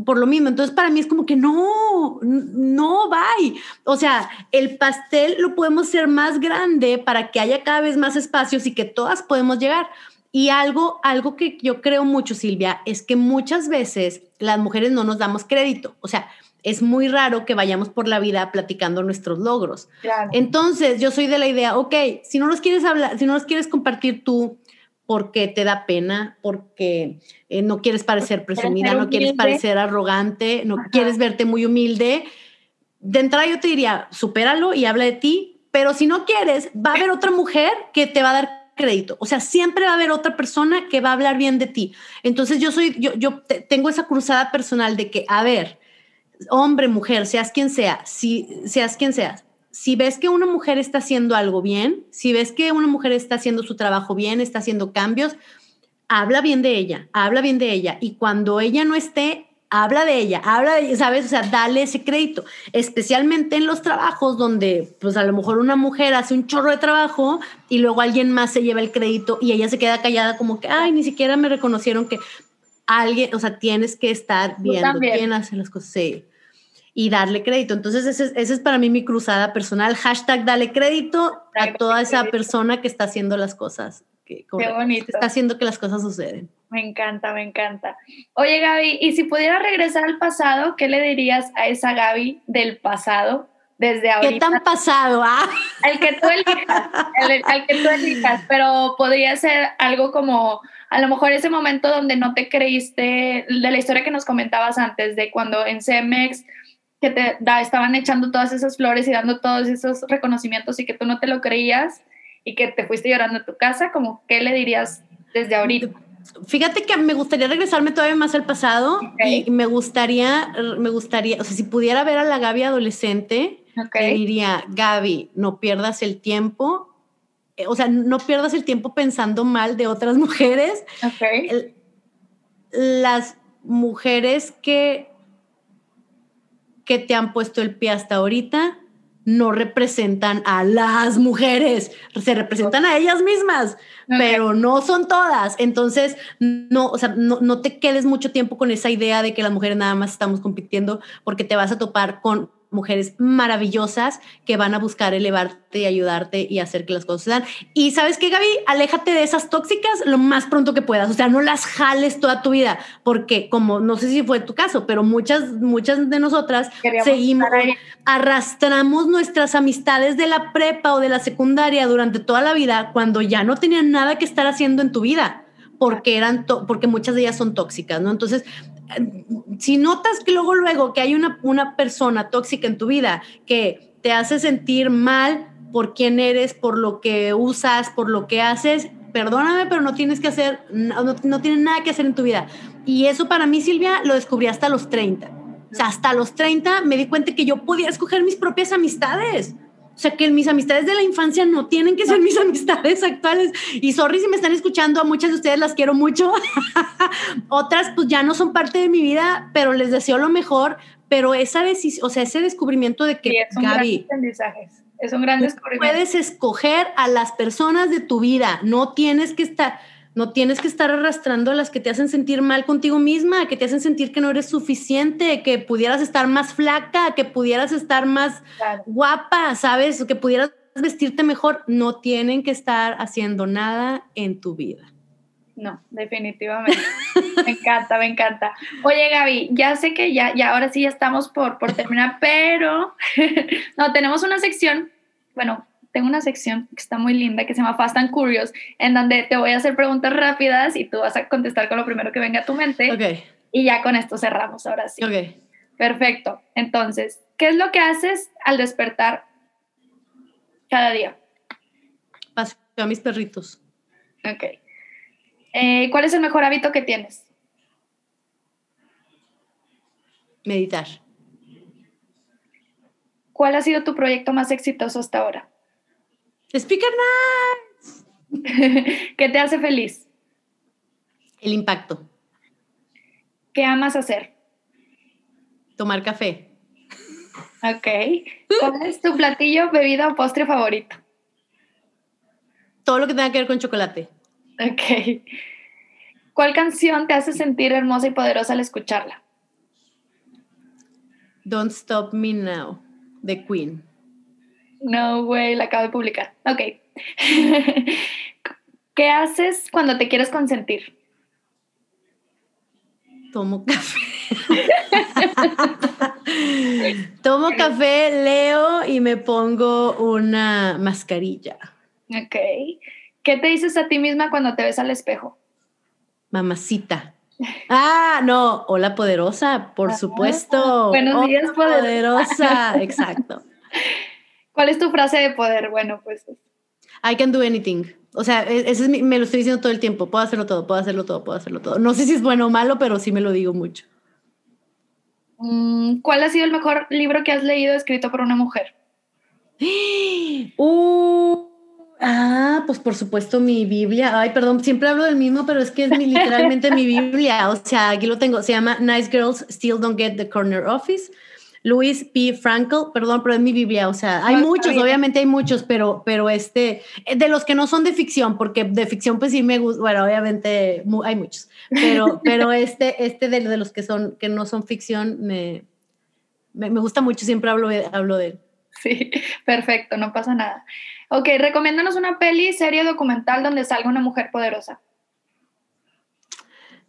por lo mismo. Entonces, para mí es como que no, no, bye. O sea, el pastel lo podemos hacer más grande para que haya cada vez más espacios y que todas podemos llegar. Y algo, algo que yo creo mucho, Silvia, es que muchas veces las mujeres no nos damos crédito. O sea, es muy raro que vayamos por la vida platicando nuestros logros. Entonces, yo soy de la idea, ok, si no los quieres hablar, si no los quieres compartir tú, porque te da pena, porque eh, no quieres parecer presumida, no quieres parecer arrogante, no quieres verte muy humilde, de entrada yo te diría, supéralo y habla de ti, pero si no quieres, va a haber otra mujer que te va a dar crédito. O sea, siempre va a haber otra persona que va a hablar bien de ti. Entonces yo soy, yo, yo tengo esa cruzada personal de que, a ver, hombre, mujer, seas quien sea, si seas quien seas, si ves que una mujer está haciendo algo bien, si ves que una mujer está haciendo su trabajo bien, está haciendo cambios, habla bien de ella, habla bien de ella. Y cuando ella no esté, habla de ella, habla de ella, ¿sabes? O sea, dale ese crédito, especialmente en los trabajos donde, pues a lo mejor una mujer hace un chorro de trabajo y luego alguien más se lleva el crédito y ella se queda callada como que, ay, ni siquiera me reconocieron que alguien, o sea, tienes que estar viendo quién hace las cosas. Sí y darle crédito. Entonces, ese, es para mí mi cruzada personal. Hashtag dale crédito a toda esa persona que está haciendo las cosas. Que, Qué bonito. Está haciendo que las cosas suceden. Me encanta, me encanta. Oye, Gaby, y si pudiera regresar al pasado, ¿qué le dirías a esa Gaby del pasado? Desde ahorita. ¿Qué tan pasado? Ah. Al que tú elijas, al que tú elijas, pero podría ser algo como a lo mejor ese momento donde no te creíste de la historia que nos comentabas antes, de cuando en CEMEX que te da, estaban echando todas esas flores y dando todos esos reconocimientos y que tú no te lo creías y que te fuiste llorando a tu casa, como qué le dirías desde ahorita? Fíjate que me gustaría regresarme todavía más al pasado y me gustaría, me gustaría, o sea, si pudiera ver a la Gaby adolescente, le diría, Gaby, no pierdas el tiempo, eh, o sea, no pierdas el tiempo pensando mal de otras [laughs] mujeres. las mujeres que, que te han puesto el pie hasta ahorita no representan a las mujeres, se representan a ellas mismas, pero no son todas. Entonces, no, o sea, no, no te quedes mucho tiempo con esa idea de que las mujeres nada más estamos compitiendo porque te vas a topar con mujeres maravillosas que van a buscar elevarte y ayudarte y hacer que las cosas se dan. Y sabes qué, Gaby, aléjate de esas tóxicas lo más pronto que puedas. O sea, no las jales toda tu vida, porque como no sé si fue tu caso, pero muchas, muchas de nosotras seguimos, arrastramos nuestras amistades de la prepa o de la secundaria durante toda la vida cuando ya no tenían nada que estar haciendo en tu vida porque eran porque muchas de ellas son tóxicas, ¿no? Entonces, si notas que luego, luego que hay una, una persona tóxica en tu vida que te hace sentir mal por quién eres, por lo que usas, por lo que haces, perdóname, pero no tienes que hacer, no, no tienes nada que hacer en tu vida. Y eso para mí, Silvia, lo descubrí hasta los 30. O sea, hasta los 30 me di cuenta que yo podía escoger mis propias amistades. O sea, que mis amistades de la infancia no tienen que ser mis amistades actuales. Y sorry si me están escuchando, a muchas de ustedes las quiero mucho. [laughs] Otras pues ya no son parte de mi vida, pero les deseo lo mejor. Pero esa decisión, o sea, ese descubrimiento de que, sí, es un Gaby, es un gran descubrimiento. Puedes escoger a las personas de tu vida, no tienes que estar no tienes que estar arrastrando a las que te hacen sentir mal contigo misma, que te hacen sentir que no eres suficiente, que pudieras estar más flaca, que pudieras estar más guapa, ¿sabes? Que pudieras vestirte mejor. No tienen que estar haciendo nada en tu vida. No, definitivamente. me encanta, me encanta. Oye, Gaby, ya sé que ya, ya ahora sí ya estamos por, por terminar, pero [laughs] no, tenemos una sección, bueno, tengo una sección que está muy linda que se llama Fast and Curious, en donde te voy a hacer preguntas rápidas y tú vas a contestar con lo primero que venga a tu mente. Ok. Y ya con esto cerramos, ahora sí. Ok. Perfecto. Entonces, ¿qué es lo que haces al despertar cada día? Paseo a mis perritos. Ok. Eh, ¿Cuál es el mejor hábito que tienes? Meditar. ¿Cuál ha sido tu proyecto más exitoso hasta ahora? Speaker Nights. [laughs] ¿Qué te hace feliz? El impacto. ¿Qué amas hacer? Tomar café. Ok. ¿Cuál es tu platillo, bebida o postre favorito? Todo lo que tenga que ver con chocolate. Ok. ¿Cuál canción te hace sentir hermosa y poderosa al escucharla? Don't Stop Me Now, de Queen. No, güey, la acabo de publicar. Ok. [laughs] ¿Qué haces cuando te quieres consentir? Tomo café. [laughs] Tomo café, leo y me pongo una mascarilla. Ok. ¿Qué te dices a ti misma cuando te ves al espejo? Mamacita. Ah, no, hola poderosa, por supuesto. Buenos días, poderosa. [laughs] Exacto. ¿Cuál es tu frase de poder? Bueno, pues. I can do anything. O sea, e, ese es me lo estoy diciendo todo el tiempo. Puedo hacerlo todo, puedo hacerlo todo, puedo hacerlo todo. No sé si es bueno o malo, pero sí me lo digo mucho. Mm, ¿Cuál ha sido el mejor libro que has leído escrito por una mujer? Uh, ah, pues por supuesto mi Biblia. Ay, perdón, siempre hablo del mismo, pero es que es literalmente mi Biblia. O sea, aquí lo tengo. Se llama Nice Girls Still Don't Get the Corner Office Louis P. Frankel, perdón, pero es mi Biblia, o sea, hay muchos, obviamente hay muchos, pero, pero este, eh, de los que no son de ficción, porque de ficción pues sí me gusta, bueno, obviamente hay muchos, pero, [laughs] pero este, este de, de, los que son, que no son ficción, me, me, me gusta mucho, siempre hablo de, hablo de él. Sí, perfecto, no pasa nada. Ok, recomiéndanos una peli, serie, documental donde salga una mujer poderosa.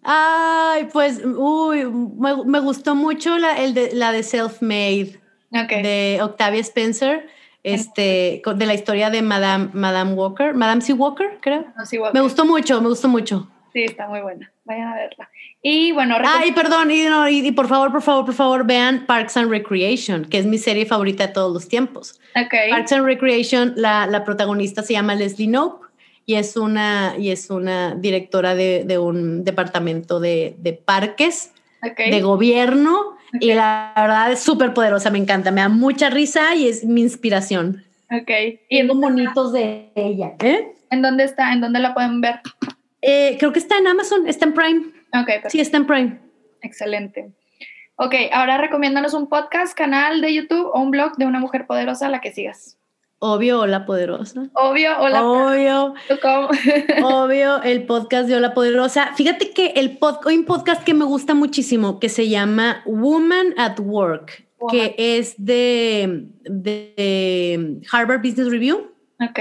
Ay, pues, uy, me, gustó mucho la, el de, la de Self-Made de Octavia Spencer, este, de la historia de Madame, Madame Walker, Madame C. Walker, creo. Me gustó mucho, me gustó mucho. Sí, está muy buena. Vayan a verla. Y bueno, Ay, perdón, y, no, y, por favor, por favor, por favor, vean Parks and Recreation, que es mi serie favorita de todos los tiempos. Okay. Parks and Recreation, la, la protagonista se llama Leslie Knope y es una, y es una directora de, de un departamento de, de parques, de gobierno, y la verdad es súper poderosa, me encanta, me da mucha risa y es mi inspiración. Ok. ¿Y en bonitos de ella. ¿eh? ¿En dónde está? ¿En dónde la pueden ver? Eh, creo que está en Amazon, está en Prime. Ok, perfecto. Sí, está en Prime. Excelente. Ok, ahora recomiéndanos un podcast, canal de YouTube o un blog de una mujer poderosa a la que sigas. Obvio, Hola Poderosa. Obvio, hola. Obvio. [laughs] Obvio, el podcast de Hola Poderosa. Fíjate que el pod, hay un podcast que me gusta muchísimo que se llama Woman at Work, Wow. que es de, de Harvard Business Review. Ok.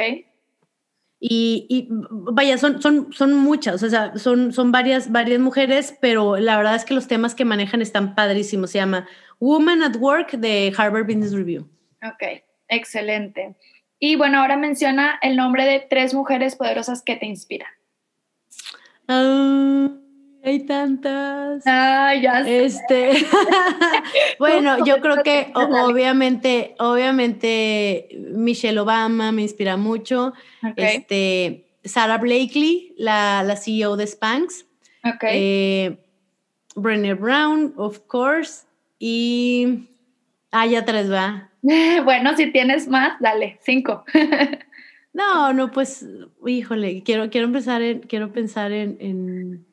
Y, y, vaya, son, son, son muchas, o sea, son, son varias, varias mujeres, pero la verdad es que los temas que manejan están padrísimos. Se llama Woman at Work de Harvard Business Review. Ok, excelente. Y bueno, ahora menciona el nombre de tres mujeres poderosas que te inspiran. Hay tantas. Ah, ya sé. Este, [laughs] bueno, yo creo que [laughs] obviamente, obviamente Michelle Obama me inspira mucho. Ok, Este, Sarah Blakely, la, la CEO de Spanx. ok. Eh, Brené Brown, of course. Y. Ah, ya tres va. [laughs] bueno, si tienes más, dale, cinco. [laughs] No, no, pues, híjole, quiero, quiero empezar en, quiero pensar en, en-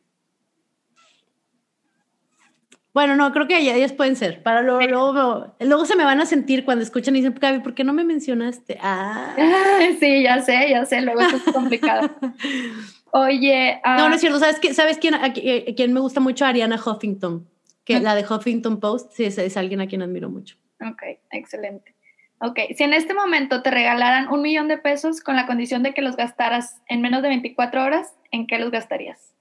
Bueno, no, creo que ellas pueden ser. Para luego, luego, luego se me van a sentir cuando escuchan y dicen, Gaby, ¿por qué no me mencionaste? Ah. [laughs] sí, ya sé, ya sé, luego es complicado. Oye, ah, No, no es cierto. ¿Sabes, qué, ¿sabes quién, a, a quién me gusta mucho? Ariana Huffington. Que Ah. la de Huffington Post, sí, es, es alguien a quien admiro mucho. Ok, excelente. Ok, si en este momento te regalaran un millón de pesos con la condición de que los gastaras en menos de 24 horas, ¿en qué los gastarías?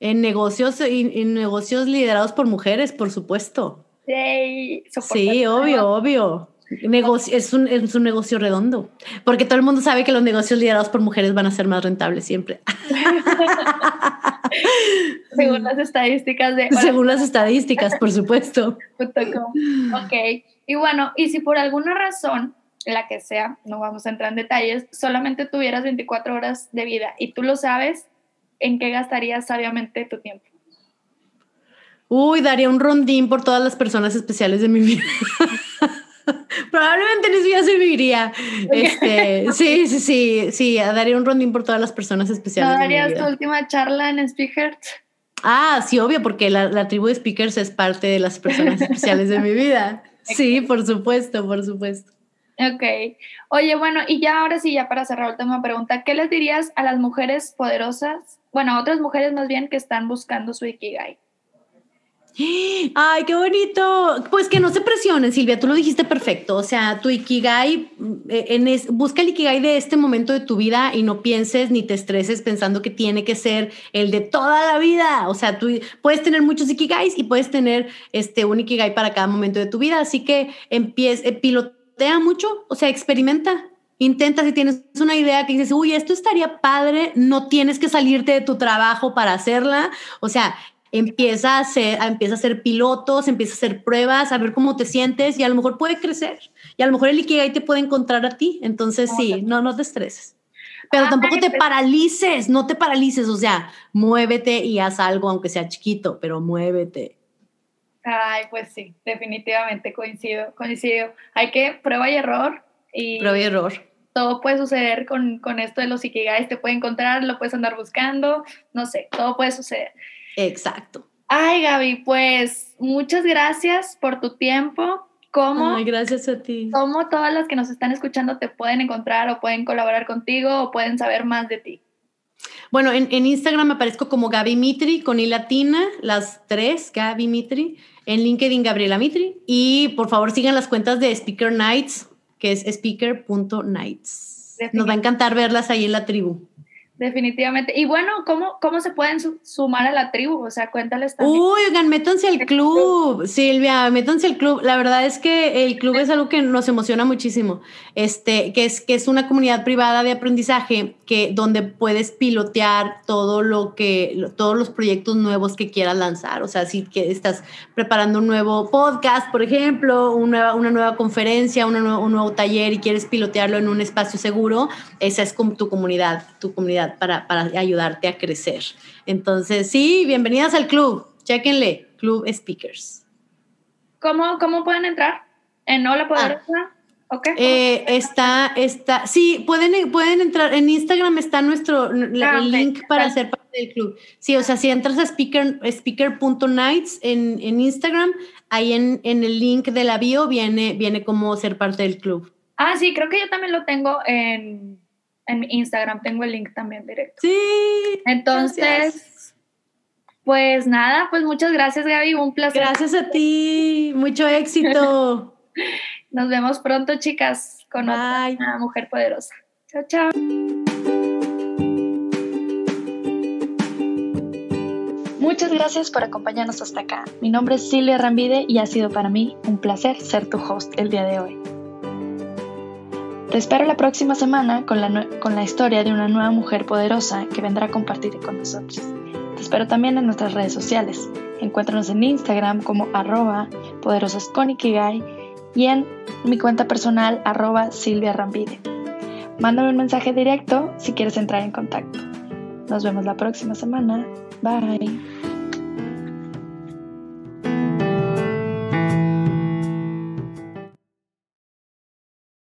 En negocios, en, en negocios liderados por mujeres, por supuesto. Yay, Sí, obvio, obvio. Negocio, es, un, es un negocio redondo, porque todo el mundo sabe que los negocios liderados por mujeres van a ser más rentables siempre, [laughs] Según las estadísticas de según las estadísticas, por supuesto. Ok, y bueno, y si por alguna razón, la que sea, no vamos a entrar en detalles, solamente tuvieras 24 horas de vida y tú lo sabes, ¿en qué gastarías sabiamente tu tiempo? Uy, daría un rondín por todas las personas especiales de mi vida. [laughs] Probablemente en eso ya se viviría. Este, sí, sí, sí, sí, daría un rondín por todas las personas ¿No especiales mi darías tu última charla en Speaker? Ah, sí, obvio, porque la, la tribu de speakers es parte de las personas [laughs] especiales de mi vida. Sí, por supuesto, por supuesto. Ok. Oye, bueno, y ya ahora sí, ya para cerrar la última pregunta, ¿qué les dirías a las mujeres poderosas, bueno, a otras mujeres más bien que están buscando su Ikigai? Ay, qué bonito. Pues que no se presionen, Silvia, tú lo dijiste perfecto. O sea, tu Ikigai, eh, en busca el Ikigai de este momento de tu vida y no pienses ni te estreses pensando que tiene que ser el de toda la vida. O sea, tú puedes tener muchos Ikigais y puedes tener este, un Ikigai para cada momento de tu vida. Así que empieza, eh, pilotea mucho, o sea, experimenta. Intenta si tienes una idea que dices, uy, esto estaría padre, no tienes que salirte de tu trabajo para hacerla. O sea, empieza a hacer, a- empieza a hacer pilotos, empieza a hacer pruebas, a ver cómo te sientes y a lo mejor puede crecer. Y a lo mejor el Ikigai te puede encontrar a ti. Entonces, sí, no, no te estreses. Pero Ah, tampoco te pues- paralices, no te paralices. O sea, muévete y haz algo, aunque sea chiquito, pero muévete. Ay, pues sí, definitivamente coincido, coincido. Hay que prueba y error y Prueba y error. todo puede suceder con, con esto de los Ikigais, te puede encontrar, lo puedes andar buscando, no sé, todo puede suceder. Exacto. Ay, Gaby, pues muchas gracias por tu tiempo. ¿Cómo, Ay, gracias a ti. cómo todas las que nos están escuchando te pueden encontrar o pueden colaborar contigo o pueden saber más de ti? Bueno, en, en Instagram me aparezco como Gaby Mitri con I latina, las tres, Gaby Mitri. En LinkedIn, Gabriela Mitri. Y por favor sigan las cuentas de Speaker Nights, que es speaker.nights. Nos va a encantar verlas ahí en la tribu. Definitivamente. Y bueno, ¿cómo, cómo se pueden su- sumar a la tribu? O sea, cuéntales también. Uy, oigan, métanse al club, Silvia, métanse al club. La verdad es que el club es algo que nos emociona muchísimo. Este, que es, que es una comunidad privada de aprendizaje que, donde puedes pilotear todo lo que, todos los proyectos nuevos que quieras lanzar. O sea, si que estás preparando un nuevo podcast, por ejemplo, una nueva, una nueva conferencia, una un nuevo taller y quieres pilotearlo en un espacio seguro, esa es como tu comunidad, tu comunidad para, para ayudarte a crecer. Entonces, sí, bienvenidas al club. Chéquenle, Club Speakers. ¿Cómo, ¿Cómo pueden entrar? ¿En Hola Poderosa? ¿Ok? Ah. Eh, está, está, sí, pueden, pueden entrar, en Instagram está nuestro, Ah, el link para hacer del club. Sí, o sea, si entras a speaker, speaker.nights en, en Instagram, ahí en, en, el link de la bio viene, viene como ser parte del club. Ah, sí, creo que yo también lo tengo en, en Instagram, tengo el link también directo. Sí. Entonces, pues nada, pues muchas gracias Gaby, un placer. Gracias a ti, mucho éxito. [laughs] Nos vemos pronto, chicas, con otra mujer poderosa. Chao, chao. Muchas gracias por acompañarnos hasta acá. Mi nombre es Silvia Rambide y ha sido para mí un placer ser tu host el día de hoy. Te espero la próxima semana con la, con la historia de una nueva mujer poderosa que vendrá a compartir con nosotros. Te espero también en nuestras redes sociales. Encuéntranos en Instagram como arroba poderosasconikigai y en mi cuenta personal arroba Silvia Rambide. Mándame un mensaje directo si quieres entrar en contacto. Nos vemos la próxima semana. Bye.